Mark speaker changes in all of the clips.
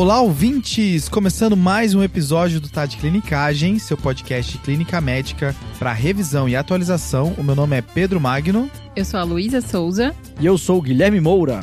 Speaker 1: Olá, ouvintes! Começando mais um episódio do Tá de Clinicagem, seu podcast de clínica médica para revisão e atualização. O meu nome é Pedro Magno.
Speaker 2: Eu sou a Luísa Souza.
Speaker 3: E eu sou o Guilherme Moura.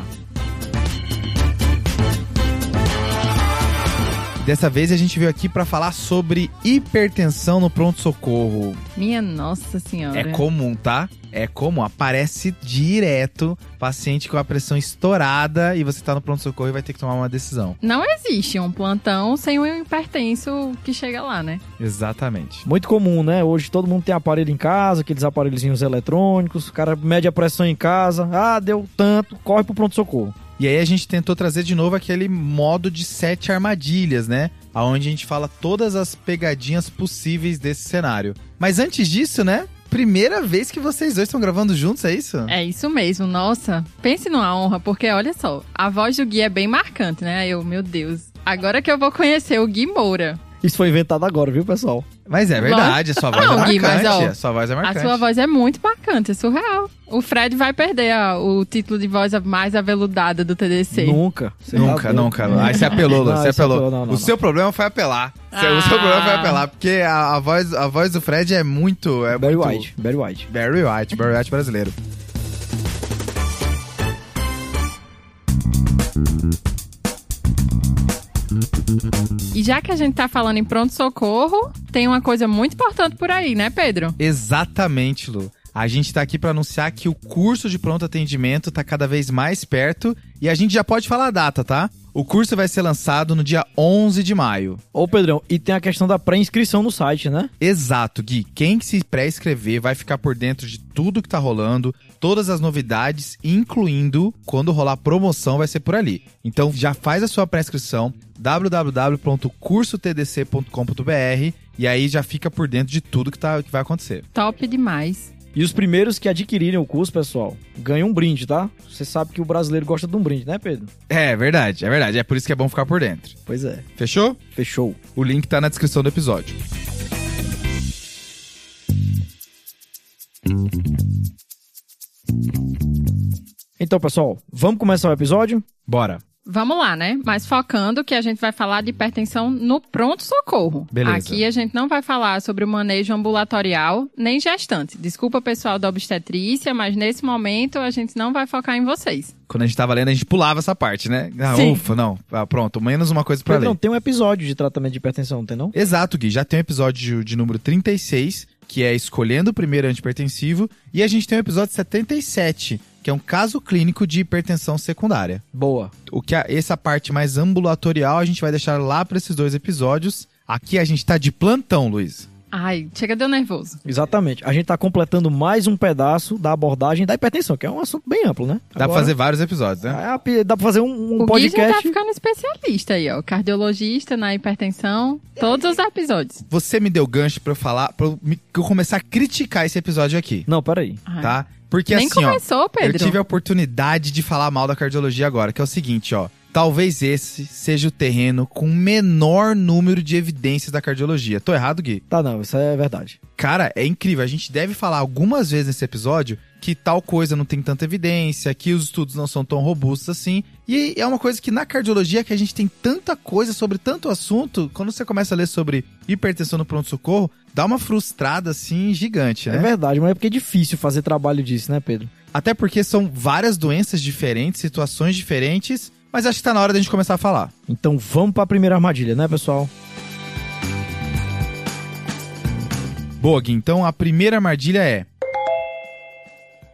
Speaker 1: Dessa vez a gente veio aqui para falar sobre hipertensão no pronto-socorro.
Speaker 2: Minha nossa senhora.
Speaker 1: É comum, tá? É comum, aparece direto paciente com a pressão estourada e você tá no pronto-socorro e vai ter que tomar uma decisão.
Speaker 2: Não existe um plantão sem um hipertenso que chega lá, né?
Speaker 1: Exatamente.
Speaker 3: Muito comum, né? Hoje todo mundo tem aparelho em casa, aqueles aparelhozinhos eletrônicos, o cara mede a pressão em casa, ah, deu tanto, corre pro pronto-socorro.
Speaker 1: E aí a gente tentou trazer de novo aquele modo de sete armadilhas, né? Aonde a gente fala todas as pegadinhas possíveis desse cenário. Mas antes disso, né? Primeira vez que vocês dois estão gravando juntos, é isso?
Speaker 2: É isso mesmo, nossa. Pense numa honra, porque olha só, a voz do Gui é bem marcante, né? Eu, meu Deus. Agora que eu vou conhecer o Gui Moura.
Speaker 3: Isso foi inventado agora, viu, pessoal?
Speaker 1: Mas é verdade, a sua voz
Speaker 2: Não,
Speaker 1: é
Speaker 2: Gui,
Speaker 1: marcante.
Speaker 2: mas, ó,
Speaker 1: a sua voz é marcante.
Speaker 2: A sua voz é muito marcante, é surreal. O Fred vai perder ó, o título de voz mais aveludada do TDC.
Speaker 3: Nunca.
Speaker 1: Nunca,
Speaker 3: tá
Speaker 1: nunca.
Speaker 3: doido.
Speaker 1: Aí você apelou,
Speaker 3: Não,
Speaker 1: você apelou.
Speaker 3: apelou, não, não,
Speaker 1: o
Speaker 3: não.
Speaker 1: seu problema foi apelar. Seu- O seu
Speaker 2: Ah.
Speaker 1: problema foi apelar, porque a, a voz, a voz do Fred é muito... É
Speaker 3: Barry
Speaker 1: muito...
Speaker 3: White, Barry White.
Speaker 1: Barry White, Barry White brasileiro.
Speaker 2: E já que a gente tá falando em pronto-socorro, tem uma coisa muito importante por aí, né, Pedro?
Speaker 1: Exatamente, Lu. A gente tá aqui para anunciar que o curso de pronto atendimento tá cada vez mais perto e a gente já pode falar a data, tá? O curso vai ser lançado no dia 11 de maio.
Speaker 3: Ô, Pedrão, e tem a questão da pré-inscrição no site, né?
Speaker 1: Exato, Gui. Quem se pré-escrever vai ficar por dentro de tudo que tá rolando, todas as novidades, incluindo quando rolar promoção vai ser por ali. Então já faz a sua pré-inscrição www.cursotdc.com.br e aí já fica por dentro de tudo que, tá, que vai acontecer.
Speaker 2: Top demais.
Speaker 3: E os primeiros que adquirirem o curso, pessoal, ganham um brinde, tá? Você sabe que o brasileiro gosta de um brinde, né, Pedro?
Speaker 1: É verdade, é verdade. É por isso que é bom ficar por dentro.
Speaker 3: Pois é.
Speaker 1: Fechou?
Speaker 3: Fechou.
Speaker 1: O link tá na descrição do episódio.
Speaker 3: Então, pessoal, vamos começar o episódio?
Speaker 1: Bora.
Speaker 2: Vamos lá, né? Mas focando que a gente vai falar de hipertensão no pronto-socorro.
Speaker 1: Beleza.
Speaker 2: Aqui a gente não vai falar sobre o manejo ambulatorial nem gestante. Desculpa, pessoal da obstetrícia, mas nesse momento a gente não vai focar em vocês.
Speaker 1: Quando a gente tava lendo, a gente pulava essa parte, né? Ah,
Speaker 2: Sim.
Speaker 1: ufa, não. Ah, pronto, menos uma coisa pra
Speaker 3: Pedrão,
Speaker 1: ler.
Speaker 3: tem um episódio de tratamento de hipertensão, não tem não?
Speaker 1: Exato, Gui. Já tem o episódio de número 36, que é escolhendo o primeiro antipertensivo. E a gente tem o episódio 77, que é um caso clínico de hipertensão secundária.
Speaker 3: Boa.
Speaker 1: O que a- essa parte mais ambulatorial a gente vai deixar lá pra esses dois episódios. Aqui a gente tá de plantão, Luiz.
Speaker 2: Ai, chega, deu nervoso.
Speaker 3: Exatamente. A gente tá completando mais um pedaço da abordagem da hipertensão, que é um assunto bem amplo, né?
Speaker 1: Dá pra fazer vários episódios, né?
Speaker 3: Ah, Dá pra fazer um, um
Speaker 2: o Gui já tá
Speaker 3: podcast.
Speaker 2: ficando especialista aí, ó. Cardiologista na hipertensão. Todos os episódios.
Speaker 1: Você me deu gancho pra eu falar, pra eu, me- eu começar a criticar esse episódio aqui,
Speaker 3: Não, peraí.
Speaker 2: Ai.
Speaker 1: tá? Porque
Speaker 2: Nem
Speaker 1: assim, ó.
Speaker 2: começou, Pedro.
Speaker 1: Eu tive a oportunidade de falar mal da cardiologia agora, que é o seguinte, ó. Talvez esse seja o terreno com menor número de evidências da cardiologia. Tô errado, Gui?
Speaker 3: Tá, não, isso é verdade.
Speaker 1: Cara, é incrível. A gente deve falar algumas vezes nesse episódio que tal coisa não tem tanta evidência, que os estudos não são tão robustos assim. E é uma coisa que na cardiologia que a gente tem tanta coisa sobre tanto assunto, quando você começa a ler sobre hipertensão no pronto-socorro, dá uma frustrada assim gigante, né?
Speaker 3: É verdade, mas é porque é difícil fazer trabalho disso, né, Pedro?
Speaker 1: Até porque são várias doenças diferentes, situações diferentes, mas acho que tá na hora da gente começar a falar.
Speaker 3: Então vamos pra primeira armadilha, né, pessoal?
Speaker 1: Boa, Gui. Então a primeira armadilha é: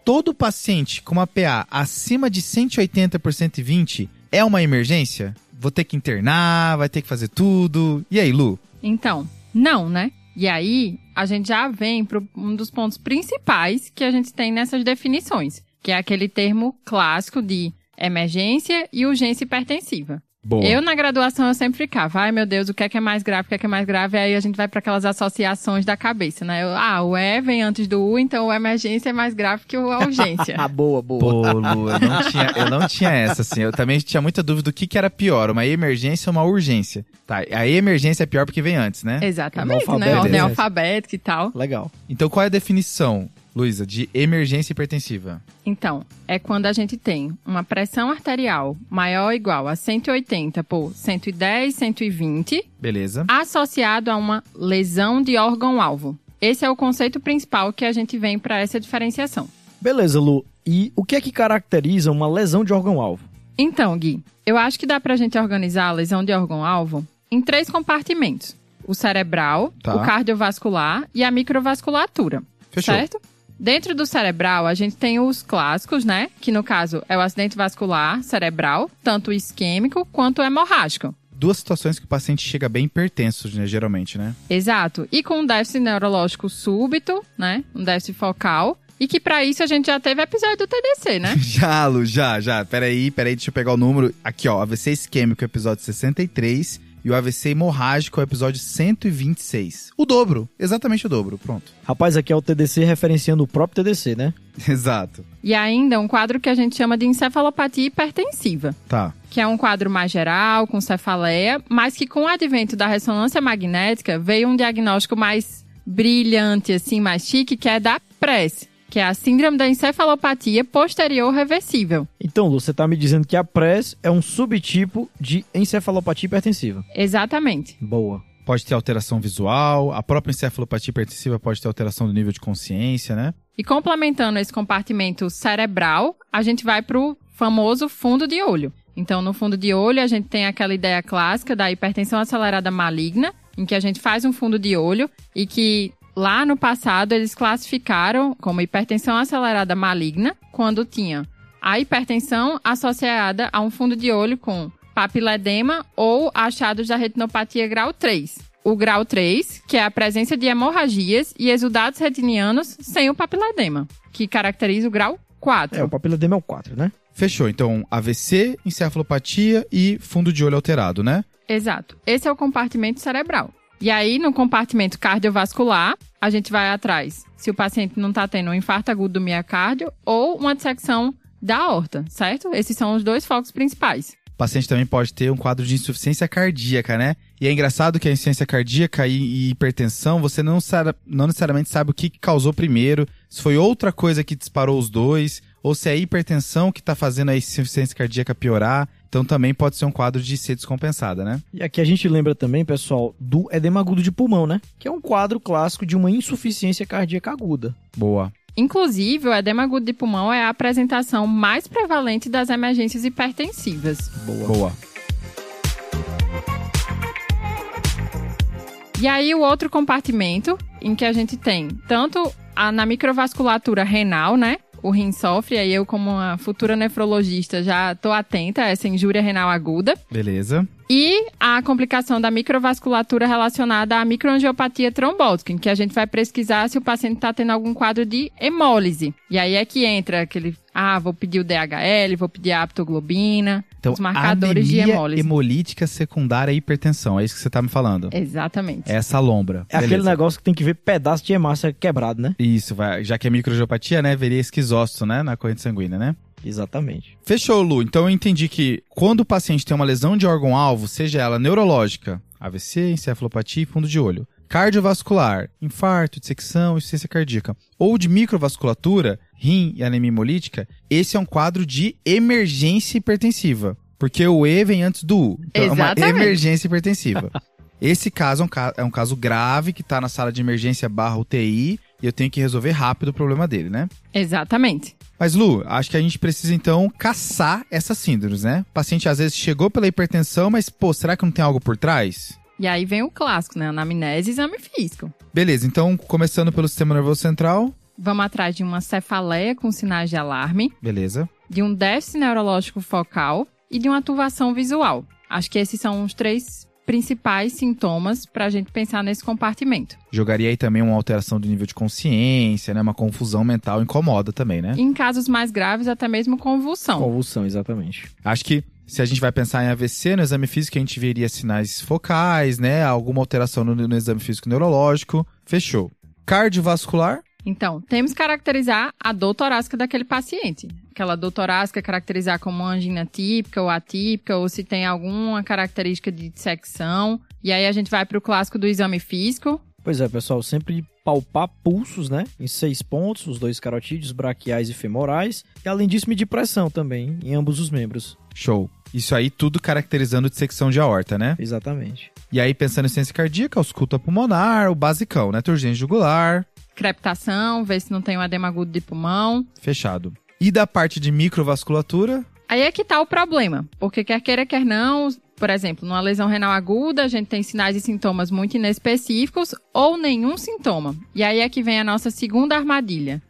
Speaker 1: todo paciente com uma PA acima de 180 por 120 é uma emergência? Vou ter que internar, vai ter que fazer tudo. E aí, Lu?
Speaker 2: Então, não, né? E aí, a gente já vem para um dos pontos principais que a gente tem nessas definições, que é aquele termo clássico de emergência e urgência hipertensiva.
Speaker 1: Boa.
Speaker 2: Eu, na graduação, eu sempre ficava, ai meu Deus, o que é que é mais grave, o que é que é mais grave, aí a gente vai para aquelas associações da cabeça, né? Eu, ah, o E vem antes do U, então a emergência é mais grave que a urgência.
Speaker 3: Ah, boa, boa.
Speaker 1: Pô, Lu, eu não, tinha, eu não tinha essa, assim. Eu também tinha muita dúvida do que, que era pior, uma emergência ou uma urgência. Tá, a emergência é pior porque vem antes, né?
Speaker 2: Exatamente, né?
Speaker 3: Analfabeto,
Speaker 2: Ordem
Speaker 3: né?
Speaker 2: alfabética e tal.
Speaker 3: Legal.
Speaker 1: Então qual é a definição? Luísa, de emergência hipertensiva.
Speaker 2: Então, é quando a gente tem uma pressão arterial maior ou igual a 180 por 110, 120,
Speaker 1: Beleza.
Speaker 2: associado a uma lesão de órgão-alvo. Esse é o conceito principal que a gente vem para essa diferenciação.
Speaker 3: Beleza, Lu. E o que é que caracteriza uma lesão de órgão-alvo?
Speaker 2: Então, Gui, eu acho que dá pra gente organizar a lesão de órgão-alvo em três compartimentos: o cerebral,
Speaker 1: Tá.
Speaker 2: o cardiovascular e a microvasculatura.
Speaker 1: Fechou.
Speaker 2: Certo? Dentro do cerebral, a gente tem os clássicos, né? Que no caso é o acidente vascular cerebral, tanto isquêmico quanto hemorrágico.
Speaker 1: Duas situações que o paciente chega bem hipertenso, né, geralmente, né?
Speaker 2: Exato. E com um déficit neurológico súbito, né? Um déficit focal. E que pra isso a gente já teve episódio do TDC, né?
Speaker 1: Já, Lu, já, já. Peraí, peraí, deixa eu pegar o número. Aqui, ó, AVC isquêmico, episódio 63. E o AVC hemorrágico, episódio 126. O dobro, exatamente o dobro, pronto.
Speaker 3: Rapaz, aqui é o TDC referenciando o próprio TDC, né?
Speaker 1: Exato.
Speaker 2: E ainda um quadro que a gente chama de encefalopatia hipertensiva.
Speaker 1: Tá.
Speaker 2: que é um quadro mais geral, com cefaleia, mas que com o advento da ressonância magnética veio um diagnóstico mais brilhante, assim, mais chique, que é da PRES, que é a síndrome da encefalopatia posterior reversível.
Speaker 3: Então, Lu, você tá me dizendo que a PRES é um subtipo de encefalopatia hipertensiva.
Speaker 2: Exatamente.
Speaker 3: Boa.
Speaker 1: Pode ter alteração visual, a própria encefalopatia hipertensiva pode ter alteração do nível de consciência, né?
Speaker 2: E complementando esse compartimento cerebral, a gente vai para o famoso fundo de olho. Então, no fundo de olho, a gente tem aquela ideia clássica da hipertensão acelerada maligna, em que a gente faz um fundo de olho e que lá no passado eles classificaram como hipertensão acelerada maligna quando tinha a hipertensão associada a um fundo de olho com papiledema ou achados da retinopatia grau 3. O grau 3, que é a presença de hemorragias e exudados retinianos sem o papiledema, que caracteriza o grau 4.
Speaker 3: É, o papiledema é o 4, né?
Speaker 1: Fechou. Então, AVC, encefalopatia e fundo de olho alterado, né?
Speaker 2: Exato. Esse é o compartimento cerebral. E aí, no compartimento cardiovascular, a gente vai atrás se o paciente não está tendo um infarto agudo do miocárdio ou uma dissecção da aorta, certo? Esses são os dois focos principais.
Speaker 1: O paciente também pode ter um quadro de insuficiência cardíaca, né? E é engraçado que a insuficiência cardíaca e, hipertensão, você não, sa- não necessariamente sabe o que causou primeiro, se foi outra coisa que disparou os dois, ou se é a hipertensão que está fazendo a insuficiência cardíaca piorar. Então também pode ser um quadro de ser descompensada, né?
Speaker 3: E aqui a gente lembra também, pessoal, do edema agudo de pulmão, né? Que é um quadro clássico de uma insuficiência cardíaca aguda.
Speaker 1: Boa.
Speaker 2: Inclusive, o edema agudo de pulmão é a apresentação mais prevalente das emergências hipertensivas.
Speaker 3: Boa.
Speaker 1: Boa.
Speaker 2: E aí, o outro compartimento, em que a gente tem tanto a, na microvasculatura renal, né? O rim sofre, aí eu, como uma futura nefrologista, já tô atenta a essa injúria renal aguda.
Speaker 1: Beleza.
Speaker 2: E a complicação da microvasculatura relacionada à microangiopatia trombótica, em que a gente vai pesquisar se o paciente está tendo algum quadro de hemólise. E aí é que entra aquele, ah, vou pedir o DHL, vou pedir a aptoglobina,
Speaker 1: Então,
Speaker 2: os marcadores de hemólise.
Speaker 1: hemolítica secundária à hipertensão, é isso que você tá me falando.
Speaker 2: Exatamente.
Speaker 1: É essa lombra.
Speaker 3: É aquele
Speaker 1: Beleza.
Speaker 3: negócio que tem que ver pedaço de hemácia quebrado, né?
Speaker 1: Isso, vai, já que é microangiopatia, né, veria esquizócito, né, na corrente sanguínea, né?
Speaker 3: Exatamente.
Speaker 1: Fechou, Lu. Então eu entendi que quando o paciente tem uma lesão de órgão-alvo, seja ela neurológica, AVC, encefalopatia e fundo de olho, cardiovascular, infarto, dissecção, insuficiência cardíaca, ou de microvasculatura, rim e anemia hemolítica, esse é um quadro de emergência hipertensiva. Porque o E vem antes do U. Então é uma
Speaker 2: Exatamente.
Speaker 1: emergência hipertensiva. Esse caso é um, ca- é um caso grave que está na sala de emergência barra UTI e eu tenho que resolver rápido o problema dele, né?
Speaker 2: Exatamente.
Speaker 1: Mas, Lu, acho que a gente precisa, então, caçar essas síndromes, né? O paciente, às vezes, chegou pela hipertensão, mas, pô, será que não tem algo por trás?
Speaker 2: E aí vem o clássico, né? Anamnese e exame físico.
Speaker 1: Beleza, então, começando pelo sistema nervoso central.
Speaker 2: Vamos atrás de uma cefaleia com sinais de alarme,
Speaker 1: Beleza.
Speaker 2: de um déficit neurológico focal e de uma atuação visual. Acho que esses são os três principais sintomas para a gente pensar nesse compartimento.
Speaker 1: Jogaria aí também uma alteração do nível de consciência, né? Uma confusão mental incomoda também, né?
Speaker 2: Em casos mais graves, até mesmo convulsão.
Speaker 3: Convulsão, exatamente.
Speaker 1: Acho que se a gente vai pensar em AVC, no exame físico a gente veria sinais focais, né? Alguma alteração no, no exame físico neurológico. Fechou. Cardiovascular.
Speaker 2: Então, temos que caracterizar a dor torácica daquele paciente. Aquela dor torácica caracterizar como uma angina típica ou atípica, ou se tem alguma característica de dissecção. E aí a gente vai para o clássico do exame físico,
Speaker 3: Pois é, pessoal, sempre palpar pulsos, né? Em seis pontos, os dois carotídeos, braquiais e femorais. E além disso, medir pressão também em ambos os membros.
Speaker 1: Show. Isso aí tudo caracterizando dissecção de aorta, né?
Speaker 3: Exatamente.
Speaker 1: E aí, pensando em ciência cardíaca, ausculta pulmonar, o basicão, né? Turgência jugular,
Speaker 2: Crepitação, ver se não tem um edema agudo de pulmão.
Speaker 1: fechado. E da parte de microvasculatura,
Speaker 2: Aí é que tá o problema, porque quer queira, quer não, por exemplo, numa lesão renal aguda, a gente tem sinais e sintomas muito inespecíficos ou nenhum sintoma. E aí é que vem a nossa segunda armadilha.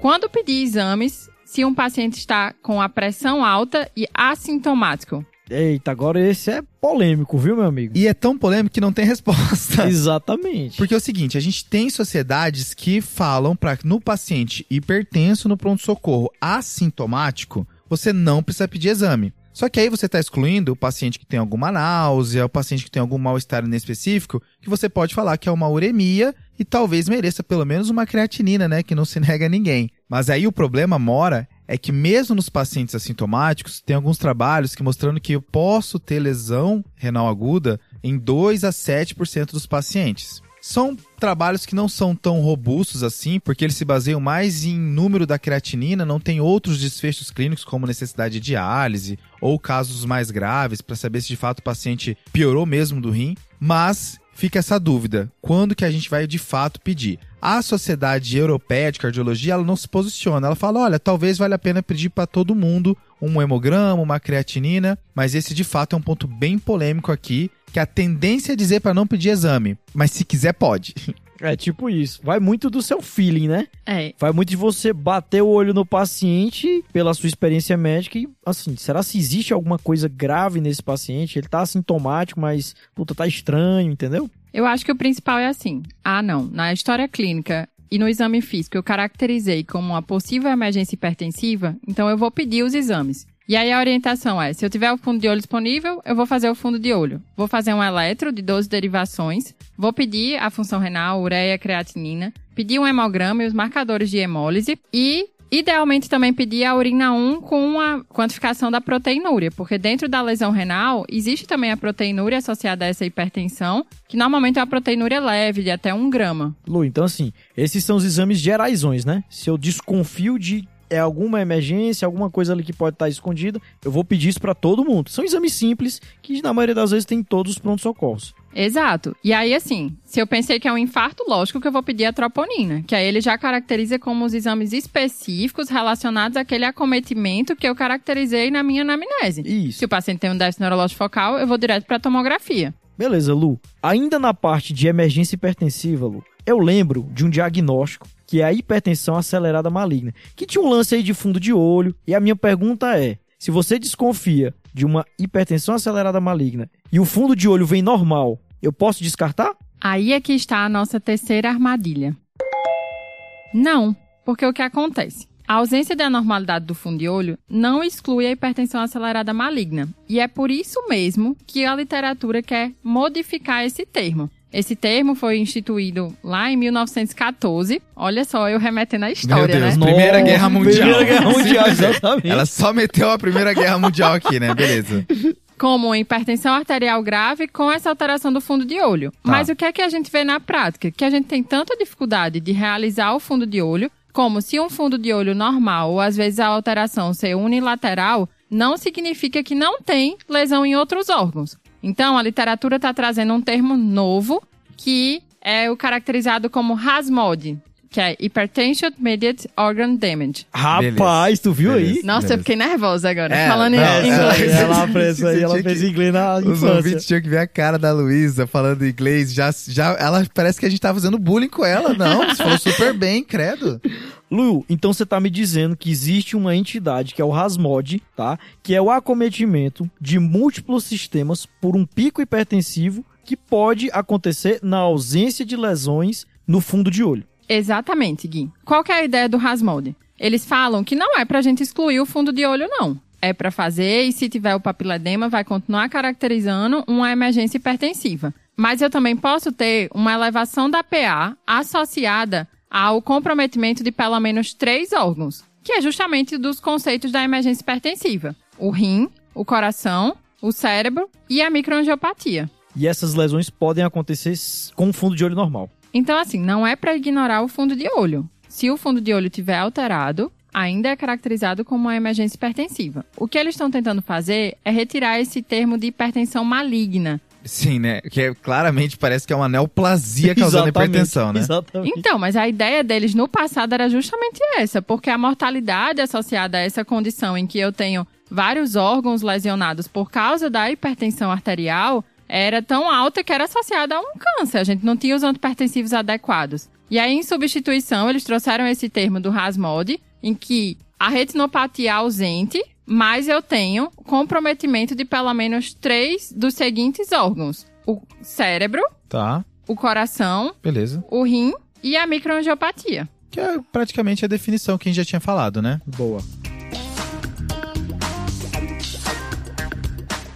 Speaker 2: Quando pedir exames, se um paciente está com a pressão alta e assintomático.
Speaker 3: Eita, agora esse é polêmico, viu, meu amigo?
Speaker 1: e é tão polêmico que não tem resposta.
Speaker 3: Exatamente.
Speaker 1: Porque é o seguinte, a gente tem sociedades que falam para no paciente hipertenso no pronto-socorro assintomático, você não precisa pedir exame. Só que aí você está excluindo o paciente que tem alguma náusea, o paciente que tem algum mal-estar inespecífico, que você pode falar que é uma uremia e talvez mereça pelo menos uma creatinina, né? Que não se nega a ninguém. Mas aí o problema mora é que mesmo nos pacientes assintomáticos, tem alguns trabalhos que mostrando que eu posso ter lesão renal aguda em 2 a 7% dos pacientes. São trabalhos que não são tão robustos assim, porque eles se baseiam mais em número da creatinina, não tem outros desfechos clínicos como necessidade de diálise ou casos mais graves para saber se de fato o paciente piorou mesmo do rim, mas fica essa dúvida, quando que a gente vai de fato pedir? A Sociedade Europeia de Cardiologia, ela não se posiciona, ela fala, olha, talvez valha a pena pedir para todo mundo um hemograma, uma creatinina, mas esse de fato é um ponto bem polêmico aqui, que a tendência é dizer para não pedir exame, mas se quiser pode.
Speaker 3: É tipo isso. Vai muito do seu feeling, né?
Speaker 2: É,
Speaker 3: Vai muito de você bater o olho no paciente pela sua experiência médica e, assim, será se existe alguma coisa grave nesse paciente? Ele tá assintomático, mas, puta, tá estranho, entendeu?
Speaker 2: Eu acho que o principal é assim. Ah, não. Na história clínica e no exame físico eu caracterizei como uma possível emergência hipertensiva, então eu vou pedir os exames. E aí a orientação é, se eu tiver o fundo de olho disponível, eu vou fazer o fundo de olho. Vou fazer um eletro de 12 derivações, vou pedir a função renal, ureia, creatinina, pedir um hemograma e os marcadores de hemólise e Idealmente também pedir a urina 1 com a quantificação da proteinúria, porque dentro da lesão renal existe também a proteinúria associada a essa hipertensão, que normalmente é uma proteinúria leve, de até 1 grama.
Speaker 3: Lu, então assim, esses são os exames geraisões, né? Se eu desconfio de é alguma emergência, alguma coisa ali que pode estar escondida, eu vou pedir isso pra todo mundo. São exames simples que na maioria das vezes tem em todos os prontos-socorros.
Speaker 2: Exato. E aí, assim, se eu pensei que é um infarto, lógico que eu vou pedir a troponina, que aí ele já caracteriza como os exames específicos relacionados àquele acometimento que eu caracterizei na minha anamnese.
Speaker 3: Isso.
Speaker 2: Se o paciente tem um déficit neurológico focal, eu vou direto pra tomografia.
Speaker 3: Beleza, Lu. Ainda na parte de emergência hipertensiva, Lu, eu lembro de um diagnóstico que é a hipertensão acelerada maligna, que tinha um lance aí de fundo de olho, e a minha pergunta é: se você desconfia de uma hipertensão acelerada maligna e o fundo de olho vem normal, eu posso descartar?
Speaker 2: Aí é que está a nossa terceira armadilha. Não, porque o que acontece? A ausência de anormalidade do fundo de olho não exclui a hipertensão acelerada maligna. E é por isso mesmo que a literatura quer modificar esse termo. Esse termo foi instituído lá em 1914. Olha só, eu remetendo à história,
Speaker 1: Deus,
Speaker 2: né?
Speaker 1: Primeira
Speaker 3: Nossa,
Speaker 1: Guerra Mundial.
Speaker 3: Primeira Guerra Mundial, exatamente.
Speaker 1: Ela só meteu a Primeira Guerra Mundial aqui, né? Beleza.
Speaker 2: como hipertensão arterial grave com essa alteração do fundo de olho.
Speaker 1: Tá.
Speaker 2: Mas o que é que a gente vê na prática? Que a gente tem tanta dificuldade de realizar o fundo de olho, como se um fundo de olho normal, ou às vezes a alteração ser unilateral, não significa que não tem lesão em outros órgãos. Então, a literatura está trazendo um termo novo, que é o caracterizado como RASMOD, que é Hypertension Mediate Organ Damage.
Speaker 3: Rapaz, tu viu
Speaker 1: Beleza.
Speaker 3: aí?
Speaker 2: Nossa,
Speaker 1: Beleza.
Speaker 2: eu fiquei nervosa agora,
Speaker 1: É,
Speaker 2: falando em
Speaker 1: não,
Speaker 2: inglês.
Speaker 1: é,
Speaker 3: Ela fez aí, ela fez
Speaker 1: que-
Speaker 3: inglês na
Speaker 1: Os
Speaker 3: infância.
Speaker 1: ouvintes tinham que ver a cara da Luísa falando inglês. Já, já, ela parece que a gente tá fazendo bullying com ela. Não, você falou super bem, credo.
Speaker 3: Lu, então você tá me dizendo que existe uma entidade que é o RASMOD, tá? Que é o acometimento de múltiplos sistemas por um pico hipertensivo que pode acontecer na ausência de lesões no fundo de olho.
Speaker 2: Exatamente, Gui. Qual é a ideia do Rasmode? Eles falam que não é pra gente excluir o fundo de olho, não. É pra fazer e se tiver o papiledema vai continuar caracterizando uma emergência hipertensiva. Mas eu também posso ter uma elevação da PA associada ao comprometimento de pelo menos três órgãos, que é justamente dos conceitos da emergência hipertensiva: o rim, o coração, o cérebro e a microangiopatia.
Speaker 3: E essas lesões podem acontecer com fundo de olho normal.
Speaker 2: Então, assim, não é para ignorar o fundo de olho. Se o fundo de olho tiver alterado, ainda é caracterizado como uma emergência hipertensiva. O que eles estão tentando fazer é retirar esse termo de hipertensão maligna.
Speaker 1: Sim, né? Que é, claramente parece que é uma neoplasia causando
Speaker 3: Exatamente,
Speaker 1: hipertensão, né?
Speaker 3: Exatamente.
Speaker 2: Então, mas a ideia deles no passado era justamente essa, porque a mortalidade associada a essa condição em que eu tenho vários órgãos lesionados por causa da hipertensão arterial era tão alta que era associada a um câncer. A gente não tinha os antipertensivos adequados. E aí, em substituição, eles trouxeram esse termo do RASMOD, em que a retinopatia ausente, mas eu tenho comprometimento de pelo menos três dos seguintes órgãos: o cérebro,
Speaker 1: Tá,
Speaker 2: o coração,
Speaker 1: beleza.
Speaker 2: o rim e a microangiopatia.
Speaker 1: Que é praticamente a definição que a gente já tinha falado, né?
Speaker 3: Boa.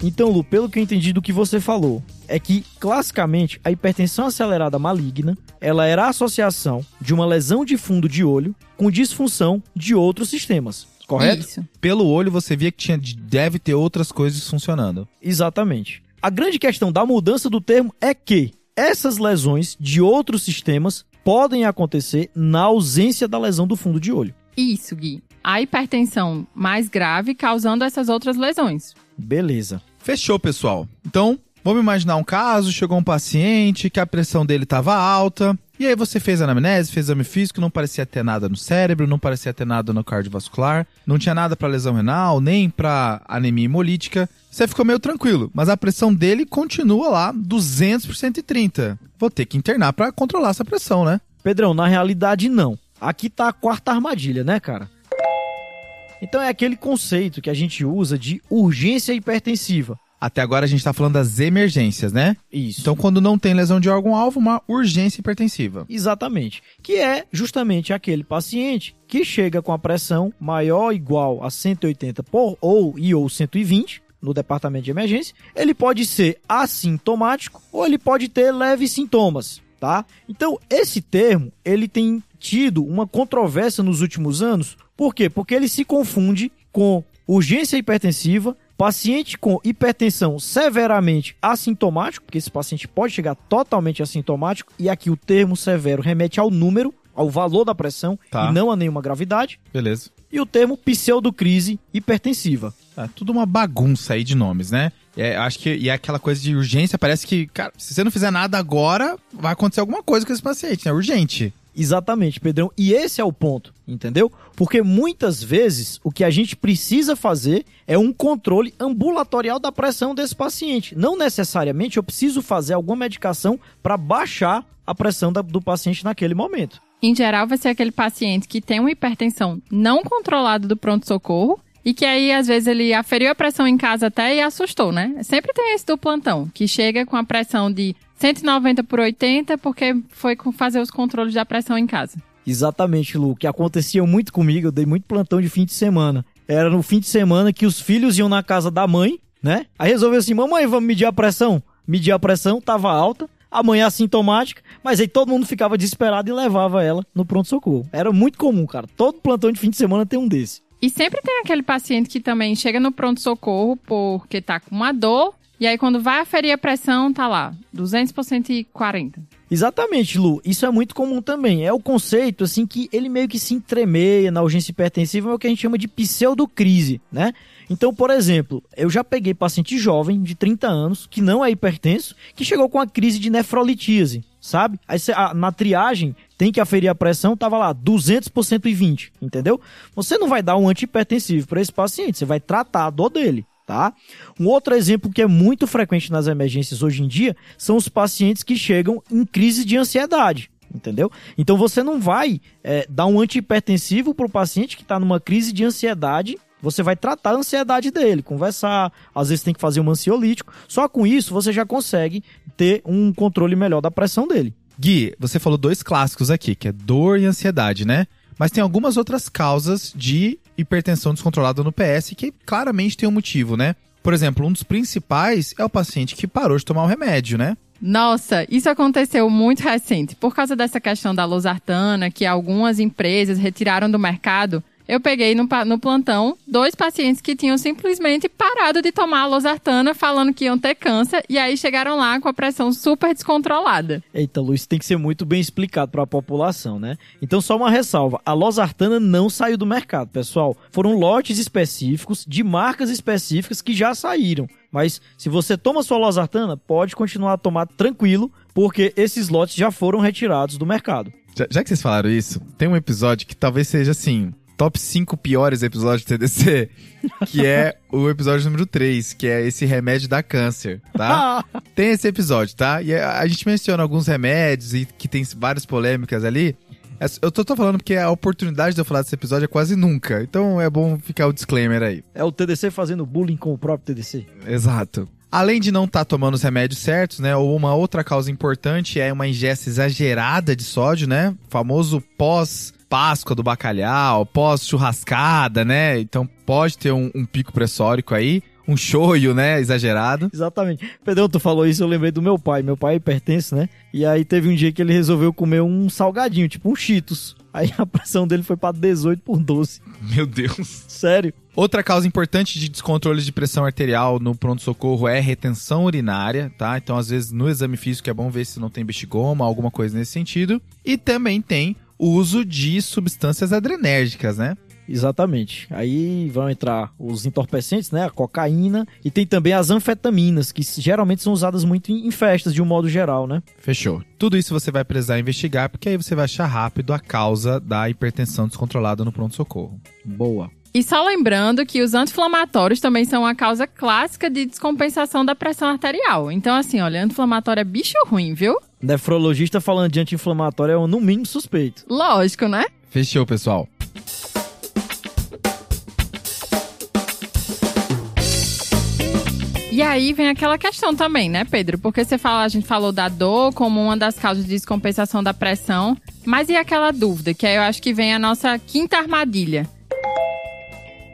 Speaker 3: Então, Lu, pelo que eu entendi do que você falou, é que, classicamente, a hipertensão acelerada maligna, ela era a associação de uma lesão de fundo de olho com disfunção de outros sistemas, correto?
Speaker 2: Isso.
Speaker 1: Pelo olho você via que tinha, deve ter outras coisas funcionando.
Speaker 3: Exatamente. A grande questão da mudança do termo é que essas lesões de outros sistemas podem acontecer na ausência da lesão do fundo de olho.
Speaker 2: Isso, Gui. A hipertensão mais grave causando essas outras lesões.
Speaker 3: Beleza.
Speaker 1: Fechou, pessoal. Então, vamos imaginar um caso, chegou um paciente que a pressão dele estava alta, e aí você fez anamnese, fez exame físico, não parecia ter nada no cérebro, não parecia ter nada no cardiovascular, não tinha nada para lesão renal, nem para anemia hemolítica. Você ficou meio tranquilo, mas a pressão dele continua lá 200 por 130. Vou ter que internar para controlar essa pressão, né?
Speaker 3: Pedrão, na realidade não. Aqui tá a quarta armadilha, né, cara? Então é aquele conceito que a gente usa de urgência hipertensiva.
Speaker 1: Até agora a gente tá falando das emergências, né?
Speaker 3: Isso.
Speaker 1: Então, quando não tem lesão de órgão-alvo, uma urgência hipertensiva.
Speaker 3: Exatamente. Que é justamente aquele paciente que chega com a pressão maior ou igual a 180 por ou e ou 120 no departamento de emergência. Ele pode ser assintomático ou ele pode ter leves sintomas, tá? Então, esse termo, ele tem tido uma controvérsia nos últimos anos. Por quê? Porque ele se confunde com urgência hipertensiva, paciente com hipertensão severamente assintomático, porque esse paciente pode chegar totalmente assintomático, e aqui o termo severo remete ao número, ao valor da pressão,
Speaker 1: Tá.
Speaker 3: e não a nenhuma gravidade,
Speaker 1: Beleza.
Speaker 3: e o termo pseudocrise hipertensiva.
Speaker 1: É tudo uma bagunça aí de nomes, né? É, acho que e é aquela coisa de urgência, parece que, cara, se você não fizer nada agora, vai acontecer alguma coisa com esse paciente, né? Urgente.
Speaker 3: Exatamente, Pedrão. E esse é o ponto, entendeu? Porque muitas vezes o que a gente precisa fazer é um controle ambulatorial da pressão desse paciente. Não necessariamente eu preciso fazer alguma medicação para baixar a pressão da- do paciente naquele momento.
Speaker 2: Em geral, vai ser aquele paciente que tem uma hipertensão não controlada do pronto-socorro e que aí, às vezes, ele aferiu a pressão em casa até e assustou, né? Sempre tem esse do plantão, que chega com a pressão de 190 por 80 porque foi fazer os controles da pressão em casa.
Speaker 3: Exatamente, Lu. Que acontecia muito comigo, eu dei muito plantão de fim de semana. Era no fim de semana que os filhos iam na casa da mãe, né? Aí resolveu assim: mamãe, vamos medir a pressão. Medir a pressão, tava alta. A mãe assintomática, mas aí todo mundo ficava desesperado e levava ela no pronto-socorro. Era muito comum, cara. Todo plantão de fim de semana tem um desse.
Speaker 2: E sempre tem aquele paciente que também chega no pronto-socorro porque tá com uma dor, e aí quando vai aferir a pressão, tá lá, 200 por 140.
Speaker 3: Exatamente, Lu. Isso é muito comum também. É o conceito, assim, que ele meio que se entremeia na urgência hipertensiva, é o que a gente chama de pseudocrise, né? Então, por exemplo, eu já peguei paciente jovem, de 30 anos, que não é hipertenso, que chegou com a crise de nefrolitíase, sabe? Aí na triagem, tem que aferir a pressão, tava lá, 200 por 120, entendeu? Você não vai dar um antihipertensivo para esse paciente, você vai tratar a dor dele. Tá? Um outro exemplo que é muito frequente nas emergências hoje em dia são os pacientes que chegam em crise de ansiedade. Entendeu? Então você não vai é, dar um antihipertensivo para o paciente que está numa crise de ansiedade. Você vai tratar a ansiedade dele, conversar, às vezes tem que fazer um ansiolítico. Só com isso você já consegue ter um controle melhor da pressão dele.
Speaker 1: Gui, você falou dois clássicos aqui, que é dor e ansiedade, né? Mas tem algumas outras causas de hipertensão descontrolada no PS que claramente tem um motivo, né? Por exemplo, um dos principais é o paciente que parou de tomar o remédio, né?
Speaker 2: Nossa, isso aconteceu muito recente. Por causa dessa questão da losartana, que algumas empresas retiraram do mercado, eu peguei no, no plantão dois pacientes que tinham simplesmente parado de tomar a losartana, falando que iam ter câncer, e aí chegaram lá com a pressão super descontrolada.
Speaker 3: Eita, Luiz, tem que ser muito bem explicado para a população, né? Então, só uma ressalva: a losartana não saiu do mercado, pessoal. Foram lotes específicos de marcas específicas que já saíram. Mas se você toma sua losartana, pode continuar a tomar tranquilo, porque esses lotes já foram retirados do mercado.
Speaker 1: Já, já que vocês falaram isso, tem um episódio que talvez seja assim, top 5 piores episódios do TDC, que é o episódio número 3, que é esse remédio da câncer, tá? Tem esse episódio, tá? E a gente menciona alguns remédios e que tem várias polêmicas ali. É- Eu tô, tô falando porque a oportunidade de eu falar desse episódio é quase nunca. Então é bom ficar o disclaimer aí.
Speaker 3: É o TDC fazendo bullying com o próprio TDC.
Speaker 1: Exato. Além de não estar tomando os remédios certos, né? Ou uma outra causa importante é uma ingesta exagerada de sódio, né? Famoso pós Páscoa do bacalhau, pós churrascada, né? Então pode ter um, um pico pressórico aí, um choio, né? Exagerado.
Speaker 3: Exatamente. Pedrão, tu falou isso, eu lembrei do meu pai. Meu pai pertence, né? E aí teve um dia que ele resolveu comer um salgadinho, tipo um Cheetos. Aí a pressão dele foi pra 18 por 12.
Speaker 1: Meu Deus.
Speaker 3: Sério.
Speaker 1: Outra causa importante de descontrole de pressão arterial no pronto-socorro é retenção urinária, tá? Então, às vezes, no exame físico é bom ver se não tem bexigoma, alguma coisa nesse sentido. E também tem o uso de substâncias adrenérgicas, né?
Speaker 3: Exatamente. Aí vão entrar os entorpecentes, né? A cocaína. E tem também as anfetaminas, que geralmente são usadas muito em festas, de um modo geral, né?
Speaker 1: Fechou. Tudo isso você vai precisar investigar, porque aí você vai achar rápido a causa da hipertensão descontrolada no pronto-socorro.
Speaker 3: Boa.
Speaker 2: E só lembrando que os anti-inflamatórios também são a causa clássica de descompensação da pressão arterial. Então, assim, olha, anti-inflamatório é bicho ruim, viu?
Speaker 3: Nefrologista falando de anti-inflamatório é no mínimo suspeito.
Speaker 2: Lógico, né?
Speaker 1: Fechou, pessoal.
Speaker 2: E aí vem aquela questão também, né, Pedro? Porque você fala, a gente falou da dor como uma das causas de descompensação da pressão, mas e aquela dúvida, que aí eu acho que vem a nossa quinta armadilha.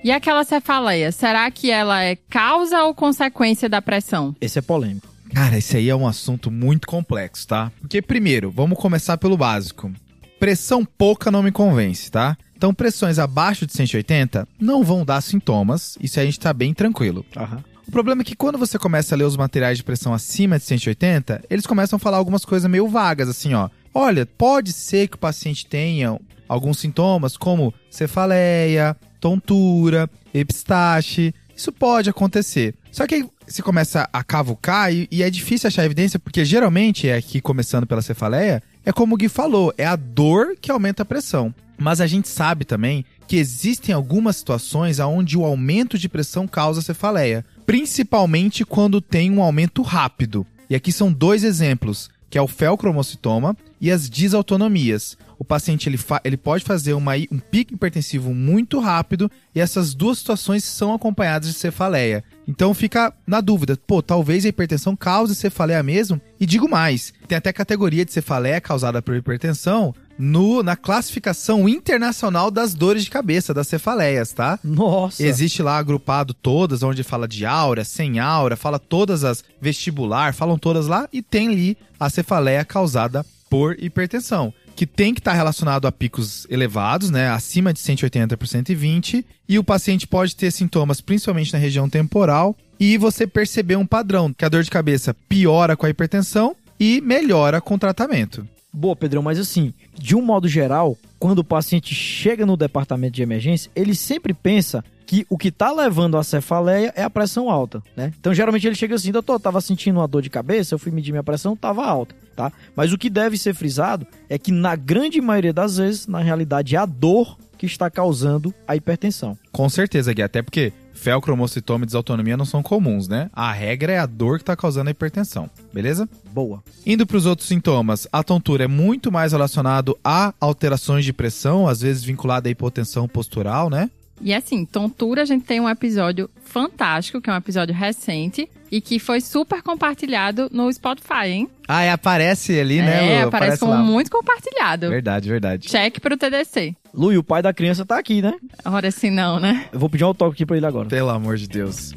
Speaker 2: E aquela cefaleia, será que ela é causa ou consequência da pressão?
Speaker 3: Esse é polêmico.
Speaker 1: Cara, esse aí é um assunto muito complexo, tá? Porque, primeiro, vamos começar pelo básico. Pressão pouca não me convence, tá? Então, pressões abaixo de 180 não vão dar sintomas, isso aí a gente tá bem tranquilo.
Speaker 3: Aham.
Speaker 1: O problema é que quando você começa a ler os materiais de pressão acima de 180, eles começam a falar algumas coisas meio vagas, assim, ó. Olha, pode ser que o paciente tenha alguns sintomas, como cefaleia, tontura, epistaxe. Isso pode acontecer. Só que você começa a cavucar e, e é difícil achar evidência, porque geralmente, é aqui começando pela cefaleia, é como o Gui falou, é a dor que aumenta a pressão. Mas a gente sabe também que existem algumas situações onde o aumento de pressão causa cefaleia, principalmente quando tem um aumento rápido. E aqui são dois exemplos, que é o felcromocitoma e as disautonomias. O paciente ele, ele pode fazer uma, um pico hipertensivo muito rápido e essas duas situações são acompanhadas de cefaleia. Então fica na dúvida, pô, talvez a hipertensão cause cefaleia mesmo? E digo mais, tem até categoria de cefaleia causada por hipertensão no, na classificação internacional das dores de cabeça, das cefaleias, tá?
Speaker 3: Nossa.
Speaker 1: Existe lá agrupado todas, onde fala de aura, sem aura, fala todas as vestibular, falam todas lá, e tem ali a cefaleia causada por hipertensão, que tem que estar relacionado a picos elevados, né, acima de 180 por 120, e o paciente pode ter sintomas principalmente na região temporal, e você perceber um padrão, que a dor de cabeça piora com a hipertensão e melhora com o tratamento.
Speaker 3: Boa, Pedrão, mas assim, de um modo geral, quando o paciente chega no departamento de emergência, ele sempre pensa que o que tá levando a cefaleia é a pressão alta, né? Então, geralmente ele chega assim, doutor, tava sentindo uma dor de cabeça, eu fui medir minha pressão, tava alta, tá? Mas o que deve ser frisado é que na grande maioria das vezes, na realidade, é a dor que está causando a hipertensão.
Speaker 1: Com certeza, Gui, até porque felcromocitoma e desautonomia não são comuns, né? A regra é a dor que está causando a hipertensão, beleza?
Speaker 3: Boa.
Speaker 1: Indo para os outros sintomas, a tontura é muito mais relacionado a alterações de pressão, às vezes vinculada à hipotensão postural, né?
Speaker 2: E assim, tontura, a gente tem um episódio fantástico, que é um episódio recente, e que foi super compartilhado no Spotify, hein?
Speaker 1: Ah, e aparece ali, né?
Speaker 2: é,
Speaker 1: Lu?
Speaker 2: aparece como
Speaker 1: lá.
Speaker 2: muito compartilhado.
Speaker 1: Verdade, verdade.
Speaker 2: Cheque pro TDC.
Speaker 3: Lu, e o pai da criança tá aqui, né?
Speaker 2: Ora, se não, né?
Speaker 3: Eu vou pedir um autógrafo aqui pra ele agora.
Speaker 1: Pelo amor de Deus.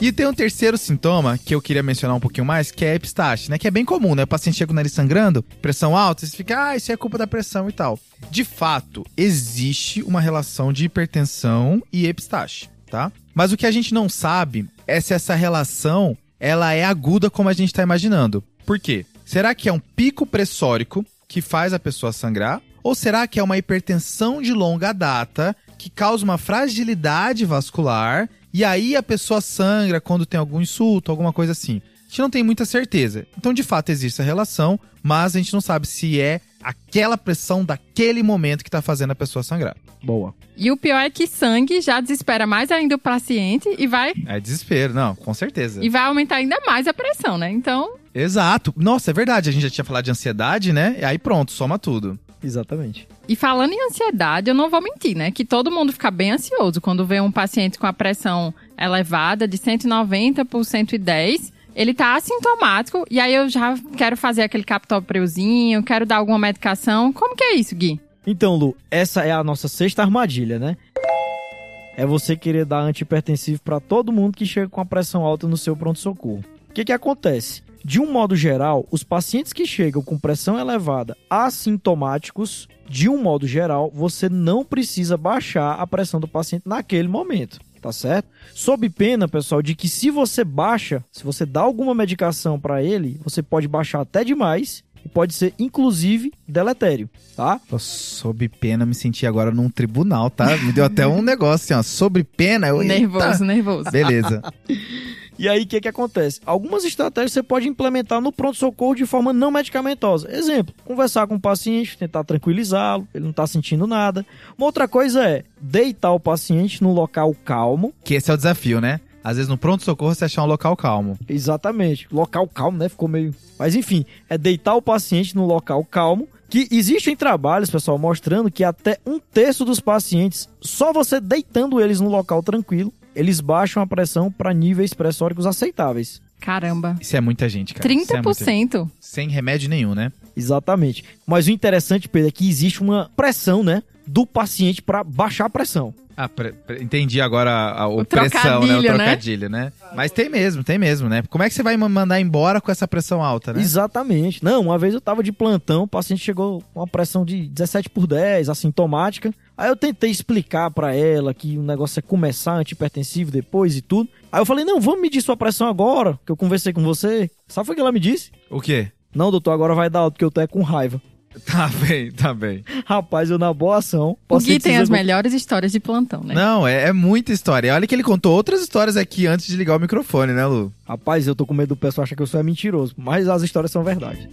Speaker 1: E tem um terceiro sintoma que eu queria mencionar um pouquinho mais, que é a epistaxe, né? Que é bem comum, né? O paciente chega com o nariz sangrando, pressão alta, você fica, ah, isso é culpa da pressão e tal. De fato, existe uma relação de hipertensão e epistaxe, tá? Mas o que a gente não sabe é se essa relação ela é aguda como a gente está imaginando. Por quê? Será que é um pico pressórico que faz a pessoa sangrar? Ou será que é uma hipertensão de longa data que causa uma fragilidade vascular e aí a pessoa sangra quando tem algum insulto, alguma coisa assim? A gente não tem muita certeza. Então, de fato, existe a relação, mas a gente não sabe se é aquela pressão daquele momento que está fazendo a pessoa sangrar.
Speaker 3: Boa.
Speaker 2: E o pior é que sangue já desespera mais ainda o paciente e vai,
Speaker 1: É desespero, não, com certeza.
Speaker 2: e vai aumentar ainda mais a pressão, né? Então,
Speaker 1: Exato. Nossa, é verdade. A gente já tinha falado de ansiedade, né? E aí pronto, soma tudo.
Speaker 3: Exatamente.
Speaker 2: E falando em ansiedade, eu não vou mentir, né? Que todo mundo fica bem ansioso quando vê um paciente com a pressão elevada de 190 por 110. Ele tá assintomático e aí eu já quero fazer aquele captopreuzinho, quero dar alguma medicação. Como que é isso, Gui?
Speaker 3: Então, Lu, essa é a nossa sexta armadilha, né? É você querer dar antihipertensivo para todo mundo que chega com a pressão alta no seu pronto-socorro. O que, que acontece? De um modo geral, os pacientes que chegam com pressão elevada assintomáticos, de um modo geral, você não precisa baixar a pressão do paciente naquele momento. Tá certo? Sob pena, pessoal, de que se você baixa, se você dá alguma medicação para ele, você pode baixar até demais e pode ser inclusive deletério, tá?
Speaker 1: Tô sob pena, me senti agora num tribunal, tá? Me deu até um negócio assim, ó. Sob pena, eu.
Speaker 2: Nervoso,
Speaker 1: Eita.
Speaker 2: nervoso.
Speaker 1: Beleza.
Speaker 3: E aí, o que, que acontece? Algumas estratégias você pode implementar no pronto-socorro de forma não medicamentosa. Exemplo, conversar com o paciente, tentar tranquilizá-lo, ele não está sentindo nada. Uma outra coisa é deitar o paciente num local calmo.
Speaker 1: Que esse é o desafio, né? Às vezes no pronto-socorro você achar um local calmo.
Speaker 3: Exatamente. Local calmo, né? Ficou meio. Mas enfim, é deitar o paciente num local calmo. Que existem trabalhos, pessoal, mostrando que até um terço dos pacientes, só você deitando eles num local tranquilo, eles baixam a pressão para níveis pressóricos aceitáveis.
Speaker 2: Caramba.
Speaker 1: Isso é muita gente, cara. Isso é muita gente.
Speaker 2: 30%.
Speaker 1: Sem remédio nenhum, né?
Speaker 3: Exatamente. Mas o interessante, Pedro, é que existe uma pressão, né, do paciente para baixar a pressão.
Speaker 1: Ah, pre- pre- entendi agora a, a- o,
Speaker 2: O
Speaker 1: pressão, né? O
Speaker 2: trocadilho, né?
Speaker 1: né? Mas tem mesmo, tem mesmo, né? Como é que você vai ma- mandar embora com essa pressão alta, né?
Speaker 3: Exatamente. Não, uma vez eu tava de plantão, o paciente chegou com uma pressão de 17 por 10, assintomática. Aí eu tentei explicar pra ela que o negócio é começar antihipertensivo depois e tudo. Aí eu falei: "Não, vamos medir sua pressão agora, que eu conversei com você". Sabe o que ela me disse?
Speaker 1: O quê?
Speaker 3: Não, doutor, agora vai dar alto, porque eu tô é com raiva.
Speaker 1: Tá bem, tá bem.
Speaker 3: Rapaz, eu na boa ação.
Speaker 2: O Gui tem as melhores histórias de plantão, né?
Speaker 1: Não, é, é muita história. Olha que ele contou outras histórias aqui antes de ligar o microfone, né, Lu?
Speaker 3: Rapaz, eu tô com medo do pessoal achar que eu sou é mentiroso, mas as histórias são verdade.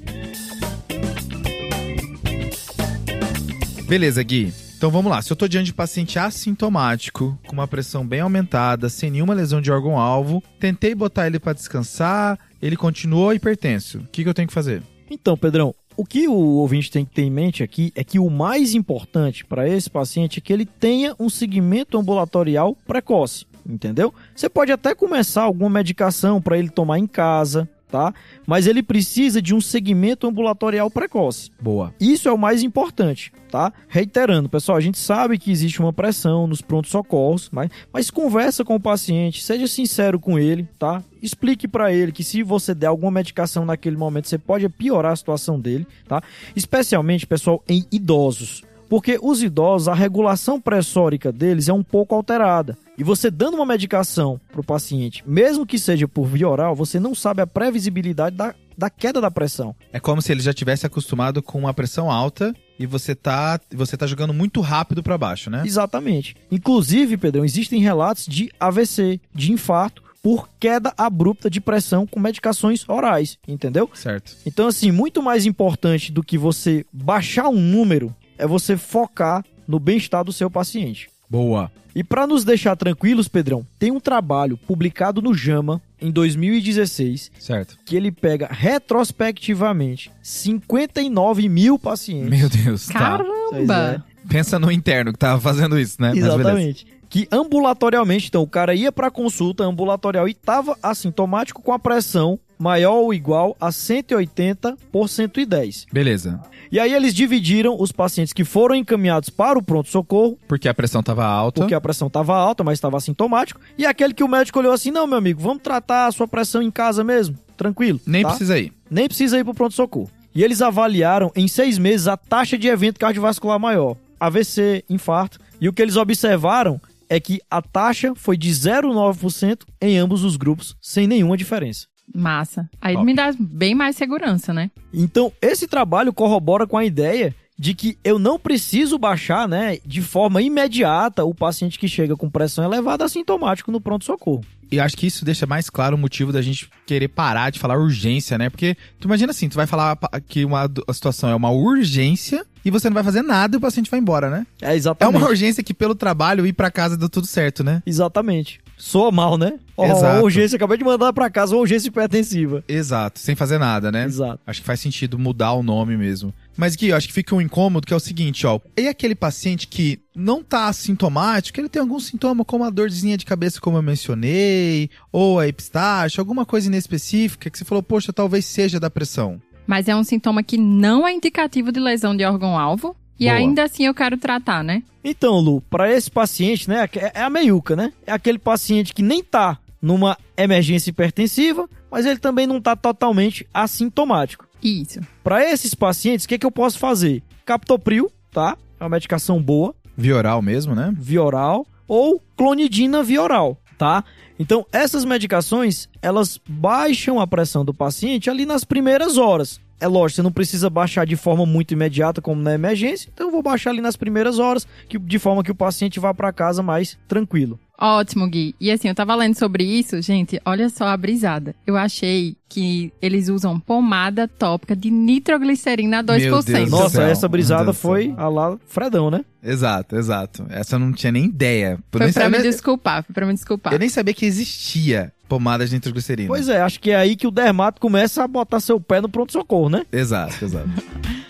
Speaker 1: Beleza, Gui. Então vamos lá. Se eu tô diante de paciente assintomático, com uma pressão bem aumentada, sem nenhuma lesão de órgão-alvo, tentei botar ele pra descansar, ele continuou hipertenso. O que, que eu tenho que fazer?
Speaker 3: Então, Pedrão, o que o ouvinte tem que ter em mente aqui é que o mais importante para esse paciente é que ele tenha um segmento ambulatorial precoce, entendeu? Você pode até começar alguma medicação para ele tomar em casa, tá? Mas ele precisa de um segmento ambulatorial precoce.
Speaker 1: Boa.
Speaker 3: Isso é o mais importante, tá? Reiterando, pessoal, a gente sabe que existe uma pressão nos prontos-socorros, mas, mas conversa com o paciente, seja sincero com ele, tá? Explique pra ele que se você der alguma medicação naquele momento, você pode piorar a situação dele, tá? Especialmente, pessoal, em idosos. Porque os idosos, a regulação pressórica deles é um pouco alterada. E você dando uma medicação pro paciente, mesmo que seja por via oral, você não sabe a previsibilidade da, da queda da pressão.
Speaker 1: É como se ele já tivesse acostumado com uma pressão alta e você tá, você tá jogando muito rápido pra baixo, né?
Speaker 3: Exatamente. Inclusive, Pedrão, existem relatos de AVC, de infarto, por queda abrupta de pressão com medicações orais, entendeu?
Speaker 1: Certo.
Speaker 3: Então, assim, muito mais importante do que você baixar um número é você focar no bem-estar do seu paciente.
Speaker 1: Boa.
Speaker 3: E para nos deixar tranquilos, Pedrão, tem um trabalho publicado no JAMA em 2016
Speaker 1: Certo.
Speaker 3: que ele pega retrospectivamente 59 mil pacientes.
Speaker 1: Meu Deus. Tá.
Speaker 2: Caramba!
Speaker 1: Pensa no interno que tava fazendo isso, né?
Speaker 3: Exatamente. Que ambulatorialmente, então, o cara ia pra consulta ambulatorial e tava assintomático com a pressão maior ou igual a 180 por 110.
Speaker 1: Beleza.
Speaker 3: E aí eles dividiram os pacientes que foram encaminhados para o pronto-socorro,
Speaker 1: Porque a pressão tava alta.
Speaker 3: porque a pressão estava alta, mas estava assintomático, e aquele que o médico olhou assim: não, meu amigo, vamos tratar a sua pressão em casa mesmo, tranquilo.
Speaker 1: Nem
Speaker 3: tá?
Speaker 1: precisa ir.
Speaker 3: Nem precisa ir para o pronto-socorro. E eles avaliaram em seis meses a taxa de evento cardiovascular maior, AVC, infarto, e o que eles observaram é que a taxa foi de 0,9% em ambos os grupos, sem nenhuma diferença.
Speaker 2: Massa. Aí
Speaker 1: Top.
Speaker 2: me dá bem mais segurança, né?
Speaker 3: Então, esse trabalho corrobora com a ideia de que eu não preciso baixar, né, de forma imediata o paciente que chega com pressão elevada assintomático no pronto-socorro.
Speaker 1: E acho que isso deixa mais claro o motivo da gente querer parar de falar urgência, né? Porque tu imagina assim, tu vai falar que uma a situação é uma urgência e você não vai fazer nada e o paciente vai embora, né?
Speaker 3: É
Speaker 1: É
Speaker 3: exatamente.
Speaker 1: uma urgência que pelo trabalho ir pra casa deu tudo certo, né?
Speaker 3: Exatamente. Soa mal, né? Ó,
Speaker 1: Exato.
Speaker 3: urgência, acabei de mandar pra casa uma urgência hipertensiva.
Speaker 1: Exato, sem fazer nada, né?
Speaker 3: Exato.
Speaker 1: Acho que faz sentido mudar o nome mesmo. Mas Gui, eu acho que fica um incômodo que é o seguinte, ó. E aquele paciente que não tá assintomático, ele tem algum sintoma como a dorzinha de cabeça, como eu mencionei, ou a epistaxe, alguma coisa inespecífica que você falou, poxa, talvez seja da pressão.
Speaker 2: Mas é um sintoma que não é indicativo de lesão de órgão-alvo. E
Speaker 1: Boa.
Speaker 2: ainda assim eu quero tratar, né?
Speaker 3: Então, Lu, para esse paciente, né, é é a meiuca, né? É aquele paciente que nem tá numa emergência hipertensiva, mas ele também não tá totalmente assintomático.
Speaker 2: Isso.
Speaker 3: Para esses pacientes, o que, que eu posso fazer? Captopril, tá? É uma medicação boa,
Speaker 1: Via oral mesmo, né?
Speaker 3: via oral, ou clonidina via oral, tá? Então, essas medicações, elas baixam a pressão do paciente ali nas primeiras horas. É lógico, você não precisa baixar de forma muito imediata, como na emergência, então eu vou baixar ali nas primeiras horas, que, de forma que o paciente vá para casa mais tranquilo.
Speaker 2: Ótimo, Gui. E assim, eu tava lendo sobre isso, gente, olha só a brisada. Eu achei que eles usam pomada tópica de nitroglicerina a 2%.
Speaker 1: Meu Deus do
Speaker 3: Nossa,
Speaker 1: céu,
Speaker 3: essa brisada foi
Speaker 1: céu.
Speaker 3: a lá Fredão, né?
Speaker 1: Exato, exato. Essa eu não tinha nem ideia. Eu
Speaker 2: Foi
Speaker 1: nem
Speaker 2: pra me desculpar, foi pra me desculpar.
Speaker 1: eu nem sabia que existia pomada de nitroglicerina.
Speaker 3: Pois é, acho que é aí que o dermato começa a botar seu pé no pronto-socorro, né?
Speaker 1: Exato, exato.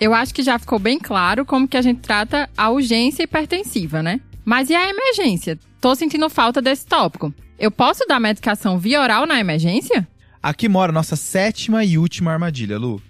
Speaker 2: Eu acho que já ficou bem claro como que a gente trata a urgência hipertensiva, né? Mas e a emergência? Tô sentindo falta desse tópico. Eu posso dar medicação via oral na emergência?
Speaker 1: Aqui mora nossa sétima e última armadilha, Lu.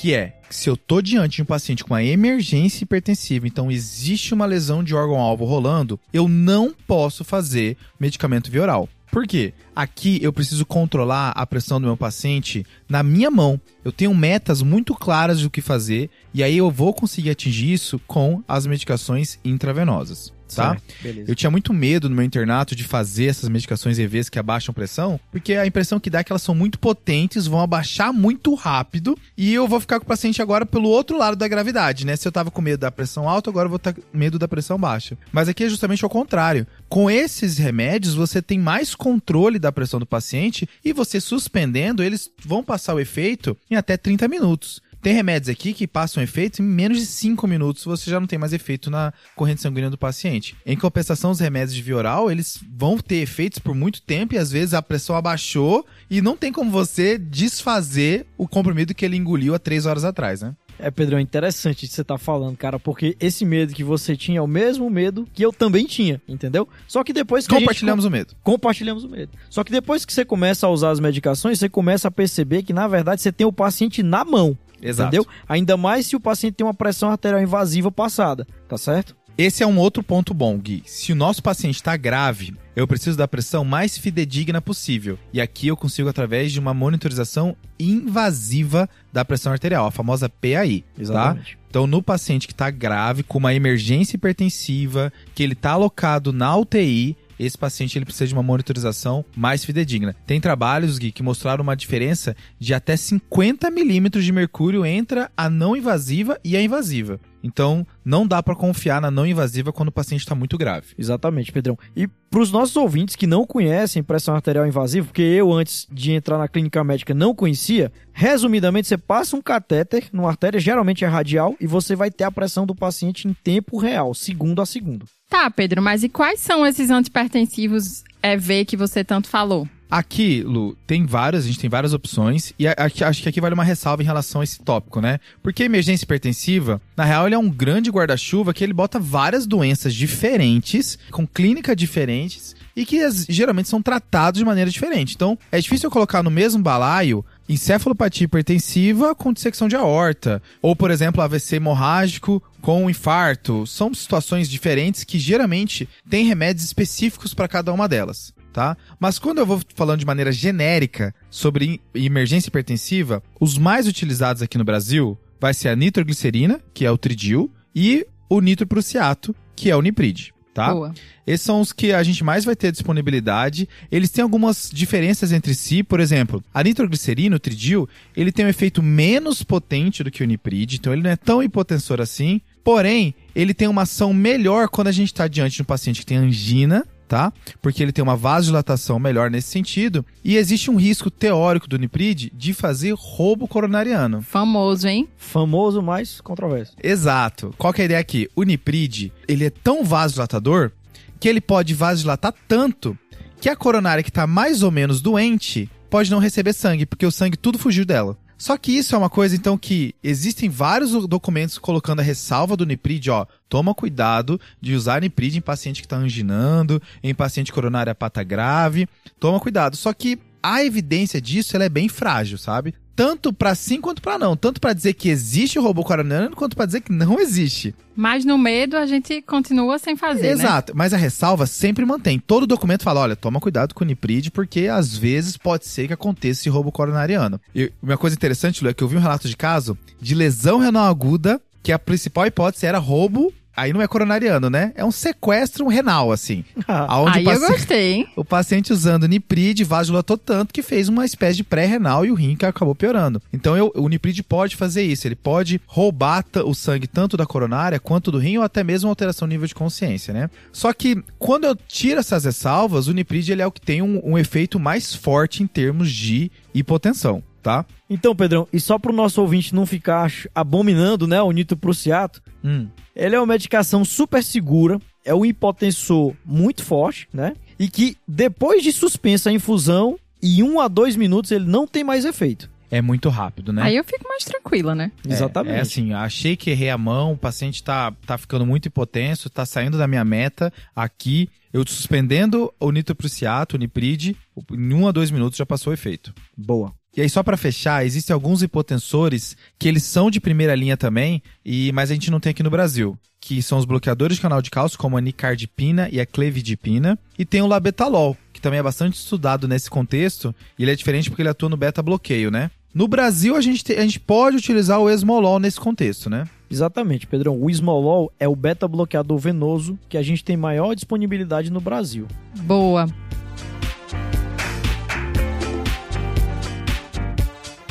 Speaker 1: Que é, se eu tô diante de um paciente com uma emergência hipertensiva, então existe uma lesão de órgão-alvo rolando, eu não posso fazer medicamento via oral. Por quê? Aqui eu preciso controlar a pressão do meu paciente na minha mão. Eu tenho metas muito claras do que fazer e aí eu vou conseguir atingir isso com as medicações intravenosas, tá?
Speaker 3: Beleza.
Speaker 1: Eu tinha muito medo no meu internato de fazer essas medicações EVs que abaixam pressão, porque a impressão que dá é que elas são muito potentes, vão abaixar muito rápido, e eu vou ficar com o paciente agora pelo outro lado da gravidade, né? Se eu tava com medo da pressão alta, agora eu vou estar com medo da pressão baixa. Mas aqui é justamente ao contrário. Com esses remédios, você tem mais controle da pressão do paciente e você suspendendo, eles vão passar o efeito em até 30 minutos. Tem remédios aqui que passam efeito em menos de 5 minutos, você já não tem mais efeito na corrente sanguínea do paciente. Em compensação, os remédios de via oral, eles vão ter efeitos por muito tempo e às vezes a pressão abaixou e não tem como você desfazer o comprimido que ele engoliu há 3 horas atrás, né?
Speaker 3: É, Pedrão, interessante o que você tá falando, cara, porque esse medo que você tinha é o mesmo medo que eu também tinha, entendeu? Só que depois que a gente
Speaker 1: Compartilhamos o medo.
Speaker 3: compartilhamos o medo. Só que depois que você começa a usar as medicações, você começa a perceber que, na verdade, você tem o paciente na mão.
Speaker 1: Exato.
Speaker 3: Entendeu? Ainda mais se o paciente tem uma pressão arterial invasiva passada, tá certo?
Speaker 1: Esse é um outro ponto bom, Gui. Se o nosso paciente está grave, eu preciso da pressão mais fidedigna possível. E aqui eu consigo através de uma monitorização invasiva da pressão arterial, a famosa PAI. Tá? Então, no paciente que está grave, com uma emergência hipertensiva, que ele está alocado na UTI, esse paciente ele precisa de uma monitorização mais fidedigna. Tem trabalhos, Gui, que mostraram uma diferença de até 50 milímetros de mercúrio entre a não invasiva e a invasiva. Então, não dá para confiar na não invasiva quando o paciente está muito grave.
Speaker 3: Exatamente, Pedrão. E para os nossos ouvintes que não conhecem pressão arterial invasiva, porque eu antes de entrar na clínica médica não conhecia, resumidamente você passa um catéter numa artéria, geralmente é radial, e você vai ter a pressão do paciente em tempo real, segundo a segundo.
Speaker 2: Tá, Pedro, mas e quais são esses antipertensivos EV que você tanto falou?
Speaker 1: Aqui, Lu, tem várias, a gente tem várias opções, e aqui- acho que aqui vale uma ressalva em relação a esse tópico, né? Porque emergência hipertensiva, na real, ele é um grande guarda-chuva que ele bota várias doenças diferentes, com clínica diferentes, e que geralmente são tratados de maneira diferente. Então, é difícil eu colocar no mesmo balaio encefalopatia hipertensiva com dissecção de aorta, ou por exemplo, AVC hemorrágico com infarto. São situações diferentes que geralmente têm remédios específicos para cada uma delas. Tá? Mas quando eu vou falando de maneira genérica sobre em- emergência hipertensiva, os mais utilizados aqui no Brasil vai ser a nitroglicerina, que é o Tridil, e o nitroprusiato, que é o Niprid, tá?
Speaker 2: Boa.
Speaker 1: Esses são os que a gente mais vai ter disponibilidade. Eles têm algumas diferenças entre si. Por exemplo, a nitroglicerina, o Tridil, ele tem um efeito menos potente do que o Niprid, então ele não é tão hipotensor assim. Porém, ele tem uma ação melhor quando a gente está diante de um paciente que tem angina, tá? Porque ele tem uma vasodilatação melhor nesse sentido. E existe um risco teórico do Niprid de fazer roubo coronariano.
Speaker 2: Famoso, hein?
Speaker 3: Famoso, mas controverso.
Speaker 1: Exato. Qual que é a ideia aqui? O Niprid, ele é tão vasodilatador que ele pode vasodilatar tanto que a coronária que tá mais ou menos doente pode não receber sangue, porque o sangue tudo fugiu dela. Só que isso é uma coisa, então, que existem vários documentos colocando a ressalva do Niprid, ó, toma cuidado de usar Niprid em paciente que tá anginando, em paciente coronária pata grave, toma cuidado. Só que a evidência disso, ela é bem frágil, sabe? Tanto pra sim quanto pra não. Tanto pra dizer que existe o robô coronariano, quanto pra dizer que não existe.
Speaker 2: Mas no medo a gente continua sem fazer, né?
Speaker 1: Exato, mas a ressalva sempre mantém. Todo documento fala, olha, toma cuidado com o Niprid, porque às vezes pode ser que aconteça esse roubo coronariano. E uma coisa interessante, Lu, é que eu vi um relato de caso de lesão renal aguda, que a principal hipótese era roubo, aí não é coronariano, né? É um sequestro renal, assim. Aonde
Speaker 2: Aí
Speaker 1: o
Speaker 2: eu
Speaker 1: paci-
Speaker 2: gostei, hein?
Speaker 1: o paciente usando Niprid vasodilatou tanto que fez uma espécie de pré-renal e o rim que acabou piorando. Então eu- o Niprid pode fazer isso, ele pode roubar o sangue tanto da coronária quanto do rim ou até mesmo alteração no nível de consciência, né? Só que quando eu tiro essas ressalvas, o Niprid ele é o que tem um, um efeito mais forte em termos de hipotensão, tá?
Speaker 3: Então, Pedrão, e só pro nosso ouvinte não ficar abominando, né, o nitroprusiato,
Speaker 1: Hum.
Speaker 3: ele é uma medicação super segura, é um hipotensor muito forte, né? E que depois de suspensa a infusão, em um a dois minutos ele não tem mais efeito.
Speaker 1: É muito rápido, né?
Speaker 2: Aí eu fico mais tranquila, né?
Speaker 1: É,
Speaker 3: Exatamente.
Speaker 1: É, assim, achei que errei a mão, o paciente tá, tá ficando muito hipotenso, tá saindo da minha meta aqui. Eu suspendendo o nitroprusiato, o Niprid, em um a dois minutos já passou o efeito.
Speaker 3: Boa.
Speaker 1: E aí, só pra fechar, existem alguns hipotensores que eles são de primeira linha também, e mas a gente não tem aqui no Brasil. Que são os bloqueadores de canal de cálcio, como a nicardipina e a clevidipina. E tem o labetalol, que também é bastante estudado nesse contexto. E ele é diferente porque ele atua no beta-bloqueio, né? No Brasil, a gente, te- a gente pode utilizar o esmolol nesse contexto, né?
Speaker 3: Exatamente, Pedrão. O Ismolol é o beta-bloqueador venoso que a gente tem maior disponibilidade no Brasil.
Speaker 2: Boa.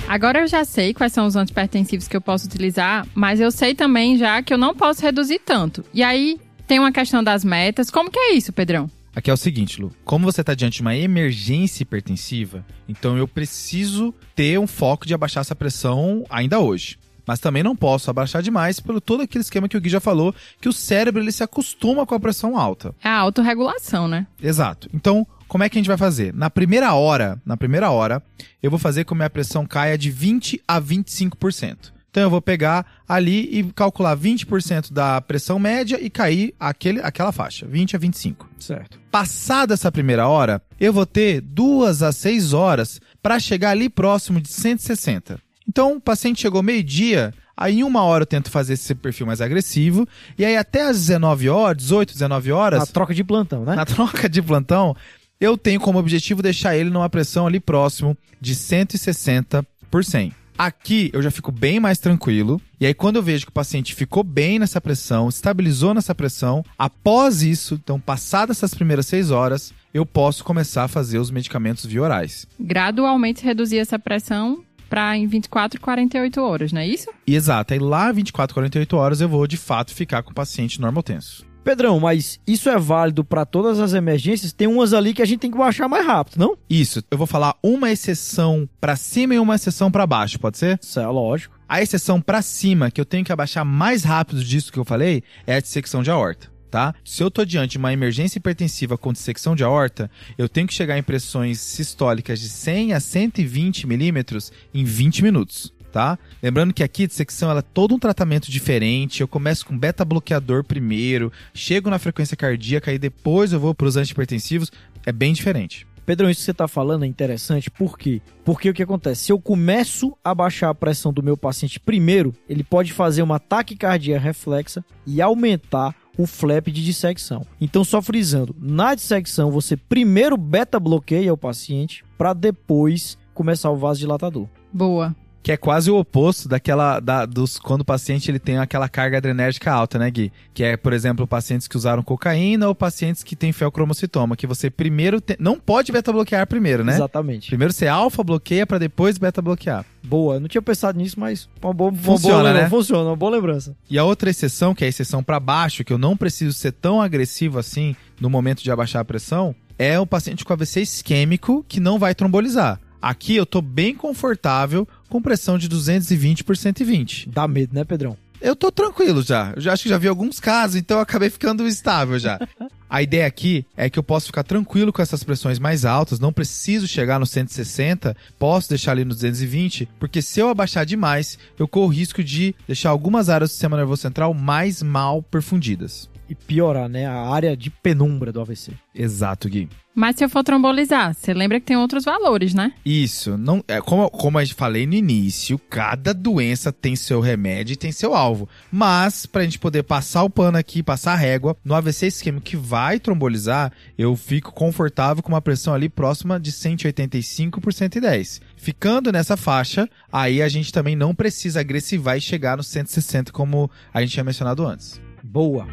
Speaker 2: Agora eu já sei quais são os antipertensivos que eu posso utilizar, mas eu sei também já que eu não posso reduzir tanto. E aí tem uma questão das metas. Como que é isso, Pedrão?
Speaker 1: Aqui é o seguinte, Lu. Como você está diante de uma emergência hipertensiva, então eu preciso ter um foco de abaixar essa pressão ainda hoje. Mas também não posso abaixar demais pelo todo aquele esquema que o Gui já falou, que o cérebro ele se acostuma com a pressão alta.
Speaker 2: É a autorregulação, né?
Speaker 1: Exato. Então, como é que a gente vai fazer? Na primeira hora, na primeira hora, eu vou fazer com que a minha pressão caia de 20 a 25%. Então eu vou pegar ali e calcular 20% da pressão média e cair aquele, aquela faixa, 20 a 25.
Speaker 3: Certo.
Speaker 1: Passada essa primeira hora, eu vou ter duas a seis horas para chegar ali próximo de 160. Então, o paciente chegou meio-dia, aí em uma hora eu tento fazer esse perfil mais agressivo, e aí até às 19 horas, 18, 19 horas,
Speaker 3: Na troca de plantão, né?
Speaker 1: na troca de plantão, eu tenho como objetivo deixar ele numa pressão ali próximo de 160 por 100. Aqui eu já fico bem mais tranquilo. E aí, quando eu vejo que o paciente ficou bem nessa pressão, estabilizou nessa pressão, após isso, então, passadas essas primeiras seis horas, eu posso começar a fazer os medicamentos via orais.
Speaker 2: Gradualmente reduzir essa pressão para em 24, 48 horas, não é isso?
Speaker 1: E exato, aí lá 24, 48 horas eu vou de fato ficar com o paciente normotenso.
Speaker 3: Pedrão, mas isso é válido para todas as emergências? Tem umas ali que a gente tem que baixar mais rápido, não?
Speaker 1: Isso, eu vou falar uma exceção pra cima e uma exceção pra baixo, pode ser?
Speaker 3: Isso é lógico.
Speaker 1: A exceção pra cima, que eu tenho que abaixar mais rápido disso que eu falei, é a dissecção de aorta, tá? Se eu tô diante de uma emergência hipertensiva com dissecção de aorta, eu tenho que chegar em pressões sistólicas de 100 a 120 milímetros em 20 minutos. Tá? Lembrando que aqui a dissecção ela é todo um tratamento diferente. Eu começo com beta bloqueador primeiro, chego na frequência cardíaca e depois eu vou para os antihipertensivos. É bem diferente.
Speaker 3: Pedrão, isso que você está falando é interessante, por quê? Porque o que acontece? Se eu começo a baixar a pressão do meu paciente primeiro, ele pode fazer uma taquicardia reflexa e aumentar o flap de dissecção. Então, só frisando, na dissecção você primeiro beta bloqueia o paciente para depois começar o vasodilatador.
Speaker 2: Boa.
Speaker 1: Que é quase o oposto daquela da, dos quando o paciente ele tem aquela carga adrenérgica alta, né, Gui? Que é, por exemplo, pacientes que usaram cocaína ou pacientes que têm feocromocitoma, que você primeiro te, não pode beta bloquear primeiro, né?
Speaker 3: Exatamente.
Speaker 1: Primeiro você alfa bloqueia para depois beta bloquear.
Speaker 3: Boa, eu não tinha pensado nisso, mas uma boa, uma
Speaker 1: Funciona,
Speaker 3: boa,
Speaker 1: né?
Speaker 3: Funciona, uma boa lembrança.
Speaker 1: E a outra exceção, que é a exceção para baixo, que eu não preciso ser tão agressivo assim no momento de abaixar a pressão, é o paciente com AVC isquêmico que não vai trombolizar. Aqui eu tô bem confortável com pressão de 220 por 120.
Speaker 3: Dá medo, né, Pedrão?
Speaker 1: Eu tô tranquilo já. Eu já acho que já vi alguns casos, então eu acabei ficando estável já. A ideia aqui é que eu posso ficar tranquilo com essas pressões mais altas, não preciso chegar no 160, posso deixar ali no 220, porque se eu abaixar demais, eu corro o risco de deixar algumas áreas do sistema nervoso central mais mal perfundidas.
Speaker 3: E piorar, né? A área de penumbra do AVC.
Speaker 1: Exato, Gui.
Speaker 2: Mas se eu for trombolizar, você lembra que tem outros valores, né?
Speaker 1: Isso, não é como, como a gente falei no início, cada doença tem seu remédio e tem seu alvo. Mas pra gente poder passar o pano aqui, passar a régua, no AVC isquêmico que vai trombolizar, eu fico confortável com uma pressão ali próxima de 185 por 110. Ficando nessa faixa, aí a gente também não precisa agressivar e chegar no 160 como a gente tinha mencionado antes.
Speaker 3: Boa.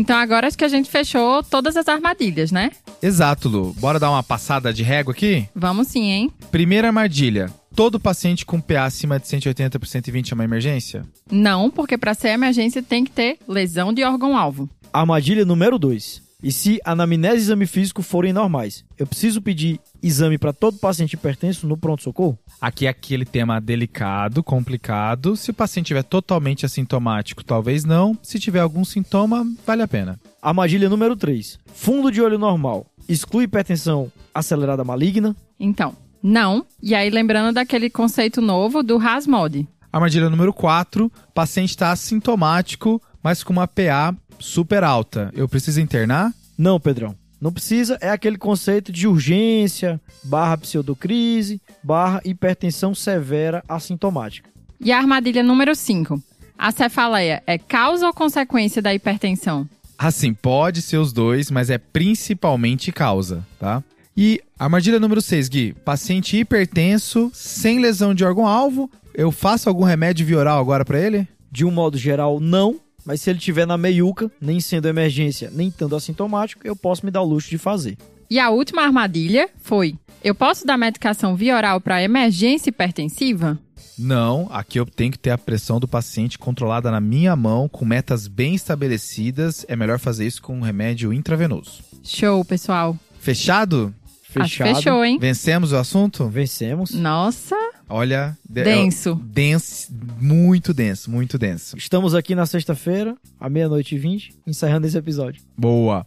Speaker 2: Então agora acho que a gente fechou todas as armadilhas, né?
Speaker 1: Exato, Lu. Bora dar uma passada de régua aqui?
Speaker 2: Vamos sim, hein?
Speaker 1: Primeira armadilha. Todo paciente com PA acima de 180 por 120 é uma emergência?
Speaker 2: Não, porque para ser emergência tem que ter lesão de órgão-alvo.
Speaker 3: Armadilha número 2. E se anamnese e exame físico forem normais, eu preciso pedir exame para todo paciente hipertenso no pronto-socorro?
Speaker 1: Aqui é aquele tema delicado, complicado. Se o paciente estiver totalmente assintomático, talvez não. Se tiver algum sintoma, vale a pena.
Speaker 3: Armadilha número 3. Fundo de olho normal. Exclui hipertensão acelerada maligna?
Speaker 2: Então, não. E aí lembrando daquele conceito novo do RASMOD.
Speaker 1: Armadilha número 4. Paciente está assintomático, mas com uma PA super alta. Eu preciso internar?
Speaker 3: Não, Pedrão. Não precisa, é aquele conceito de urgência, barra pseudocrise, barra hipertensão severa assintomática.
Speaker 2: E a armadilha número 5. A cefaleia é causa ou consequência da hipertensão?
Speaker 1: Assim, pode ser os dois, mas é principalmente causa, tá? E armadilha número 6, Gui. Paciente hipertenso, sem lesão de órgão-alvo. Eu faço algum remédio vioral agora para ele?
Speaker 3: De um modo geral, não. Mas se ele tiver na meiuca, nem sendo emergência, nem estando assintomático, eu posso me dar o luxo de fazer.
Speaker 2: E a última armadilha foi: eu posso dar medicação via oral para emergência hipertensiva?
Speaker 1: Não, aqui eu tenho que ter a pressão do paciente controlada na minha mão, com metas bem estabelecidas. É melhor fazer isso com um remédio intravenoso.
Speaker 2: Show, pessoal.
Speaker 1: Fechado?
Speaker 2: Acho que fechou, hein?
Speaker 1: Vencemos o assunto?
Speaker 3: Vencemos.
Speaker 2: Nossa,
Speaker 1: Olha. de-
Speaker 2: denso.
Speaker 1: Denso, muito denso, muito denso.
Speaker 3: Estamos aqui na sexta-feira, à meia-noite e vinte, encerrando esse episódio.
Speaker 1: Boa.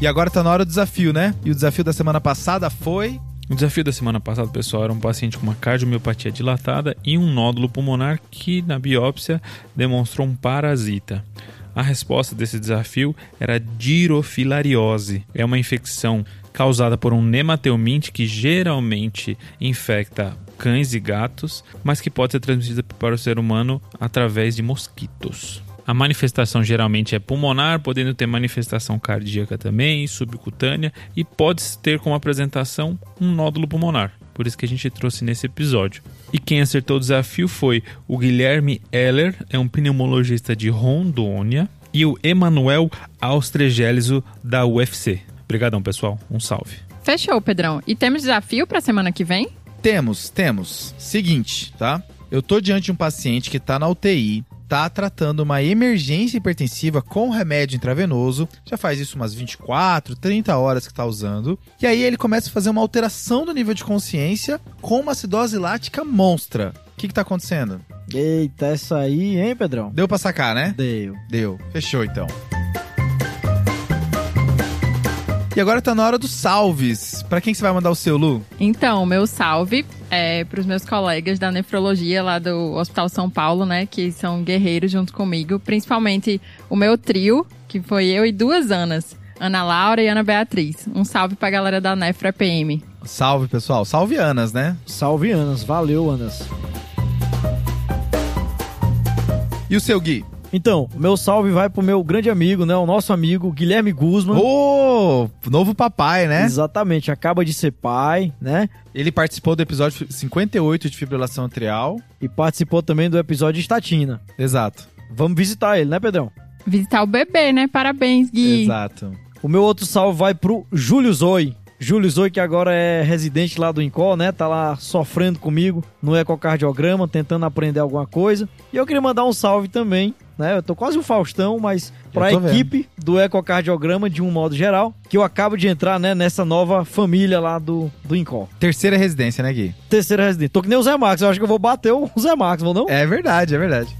Speaker 1: E agora tá na hora do desafio, né? E o desafio da semana passada foi.
Speaker 4: O desafio da semana passada, pessoal, era um paciente com uma cardiomiopatia dilatada e um nódulo pulmonar que, na biópsia, demonstrou um parasita. A resposta desse desafio era dirofilariose. É uma infecção causada por um nematelminte que geralmente infecta cães e gatos, mas que pode ser transmitida para o ser humano através de mosquitos. A manifestação geralmente é pulmonar, podendo ter manifestação cardíaca também, subcutânea e pode ter como apresentação um nódulo pulmonar. Por isso que a gente trouxe nesse episódio. E quem acertou o desafio foi o Guilherme Heller, é um pneumologista de Rondônia, e o Emanuel Austregeliso da UFC. Obrigadão, pessoal. Um salve.
Speaker 2: Fechou, Pedrão. E temos desafio para semana que vem?
Speaker 1: Temos, temos. Seguinte, tá? Eu tô diante de um paciente que tá na UTI, tá tratando uma emergência hipertensiva com remédio intravenoso. Já faz isso umas 24, 30 horas que tá usando. E aí ele começa a fazer uma alteração do nível de consciência com uma acidose lática monstra. O que que tá acontecendo?
Speaker 3: Eita, essa aí, hein, Pedrão?
Speaker 1: Deu pra sacar, né?
Speaker 3: Deu.
Speaker 1: Deu. Fechou então. E agora tá na hora dos salves. Pra quem que você vai mandar o seu, Lu?
Speaker 2: Então, meu salve é para os meus colegas da nefrologia lá do Hospital São Paulo, né, que são guerreiros junto comigo, principalmente o meu trio, que foi eu e duas Anas, Ana Laura e Ana Beatriz. Um salve pra galera da Nefra PM.
Speaker 1: Salve, pessoal. Salve Anas, né?
Speaker 3: Salve, Anas. Valeu, Anas.
Speaker 1: E o seu Gui?
Speaker 3: Então, o meu salve vai pro meu grande amigo, né? O nosso amigo Guilherme Guzman.
Speaker 1: Ô, novo papai, né?
Speaker 3: Exatamente, acaba de ser pai, né?
Speaker 1: Ele participou do episódio 58 de fibrilação atrial.
Speaker 3: E participou também do episódio de estatina.
Speaker 1: Exato.
Speaker 3: Vamos visitar ele, né, Pedrão?
Speaker 2: Visitar o bebê, né? Parabéns, Gui.
Speaker 1: Exato.
Speaker 3: O meu outro salve vai pro Júlio Zoi. Júlio Zoi, que agora é residente lá do INCO, né? Tá lá sofrendo comigo no ecocardiograma, tentando aprender alguma coisa. E eu queria mandar um salve também, né? Eu tô quase um Faustão, mas pra
Speaker 1: tô vendo.
Speaker 3: equipe do ecocardiograma de um modo geral, que eu acabo de entrar, né, nessa nova família lá do, do INCO.
Speaker 1: Terceira residência, né, Gui?
Speaker 3: Terceira residente. Tô que nem o Zé Marcos, eu acho que eu vou bater o Zé Marcos, vou não?
Speaker 1: É verdade, é verdade.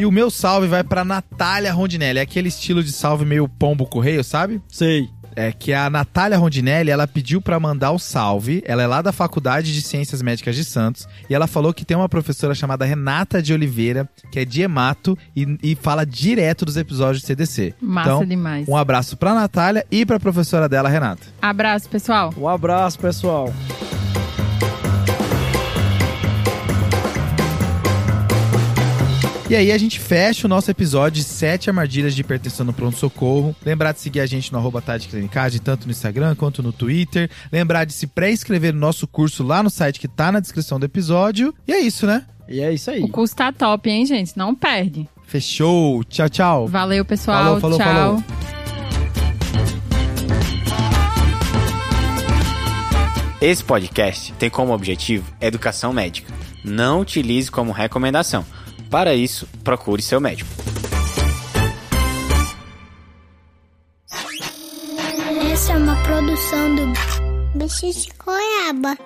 Speaker 1: E o meu salve vai pra Natália Rondinelli. É aquele estilo de salve meio pombo correio, sabe?
Speaker 3: Sei.
Speaker 1: É que a Natália Rondinelli, ela pediu pra mandar o salve. Ela é lá da Faculdade de Ciências Médicas de Santos. E ela falou que tem uma professora chamada Renata de Oliveira, que é de hemato e, e fala direto dos episódios de CDC.
Speaker 2: Massa
Speaker 1: então,
Speaker 2: demais.
Speaker 1: um abraço pra Natália e pra professora dela, Renata.
Speaker 2: Abraço, pessoal.
Speaker 3: Um abraço, pessoal.
Speaker 1: E aí a gente fecha o nosso episódio de 7 armadilhas de hipertensão no pronto-socorro. Lembrar de seguir a gente no arroba Clinicagem, tanto no Instagram quanto no Twitter. Lembrar de se pré-inscrever no nosso curso lá no site que tá na descrição do episódio. E é isso, né?
Speaker 3: E é isso aí.
Speaker 2: O curso tá top, hein, gente? Não perde.
Speaker 1: Fechou. Tchau, tchau.
Speaker 2: Valeu, pessoal.
Speaker 1: Falou, falou,
Speaker 2: Tchau.
Speaker 1: falou.
Speaker 5: Esse podcast tem como objetivo educação médica. Não utilize como recomendação. Para isso, procure seu médico.
Speaker 6: Essa é uma produção do Bicho de Goiaba.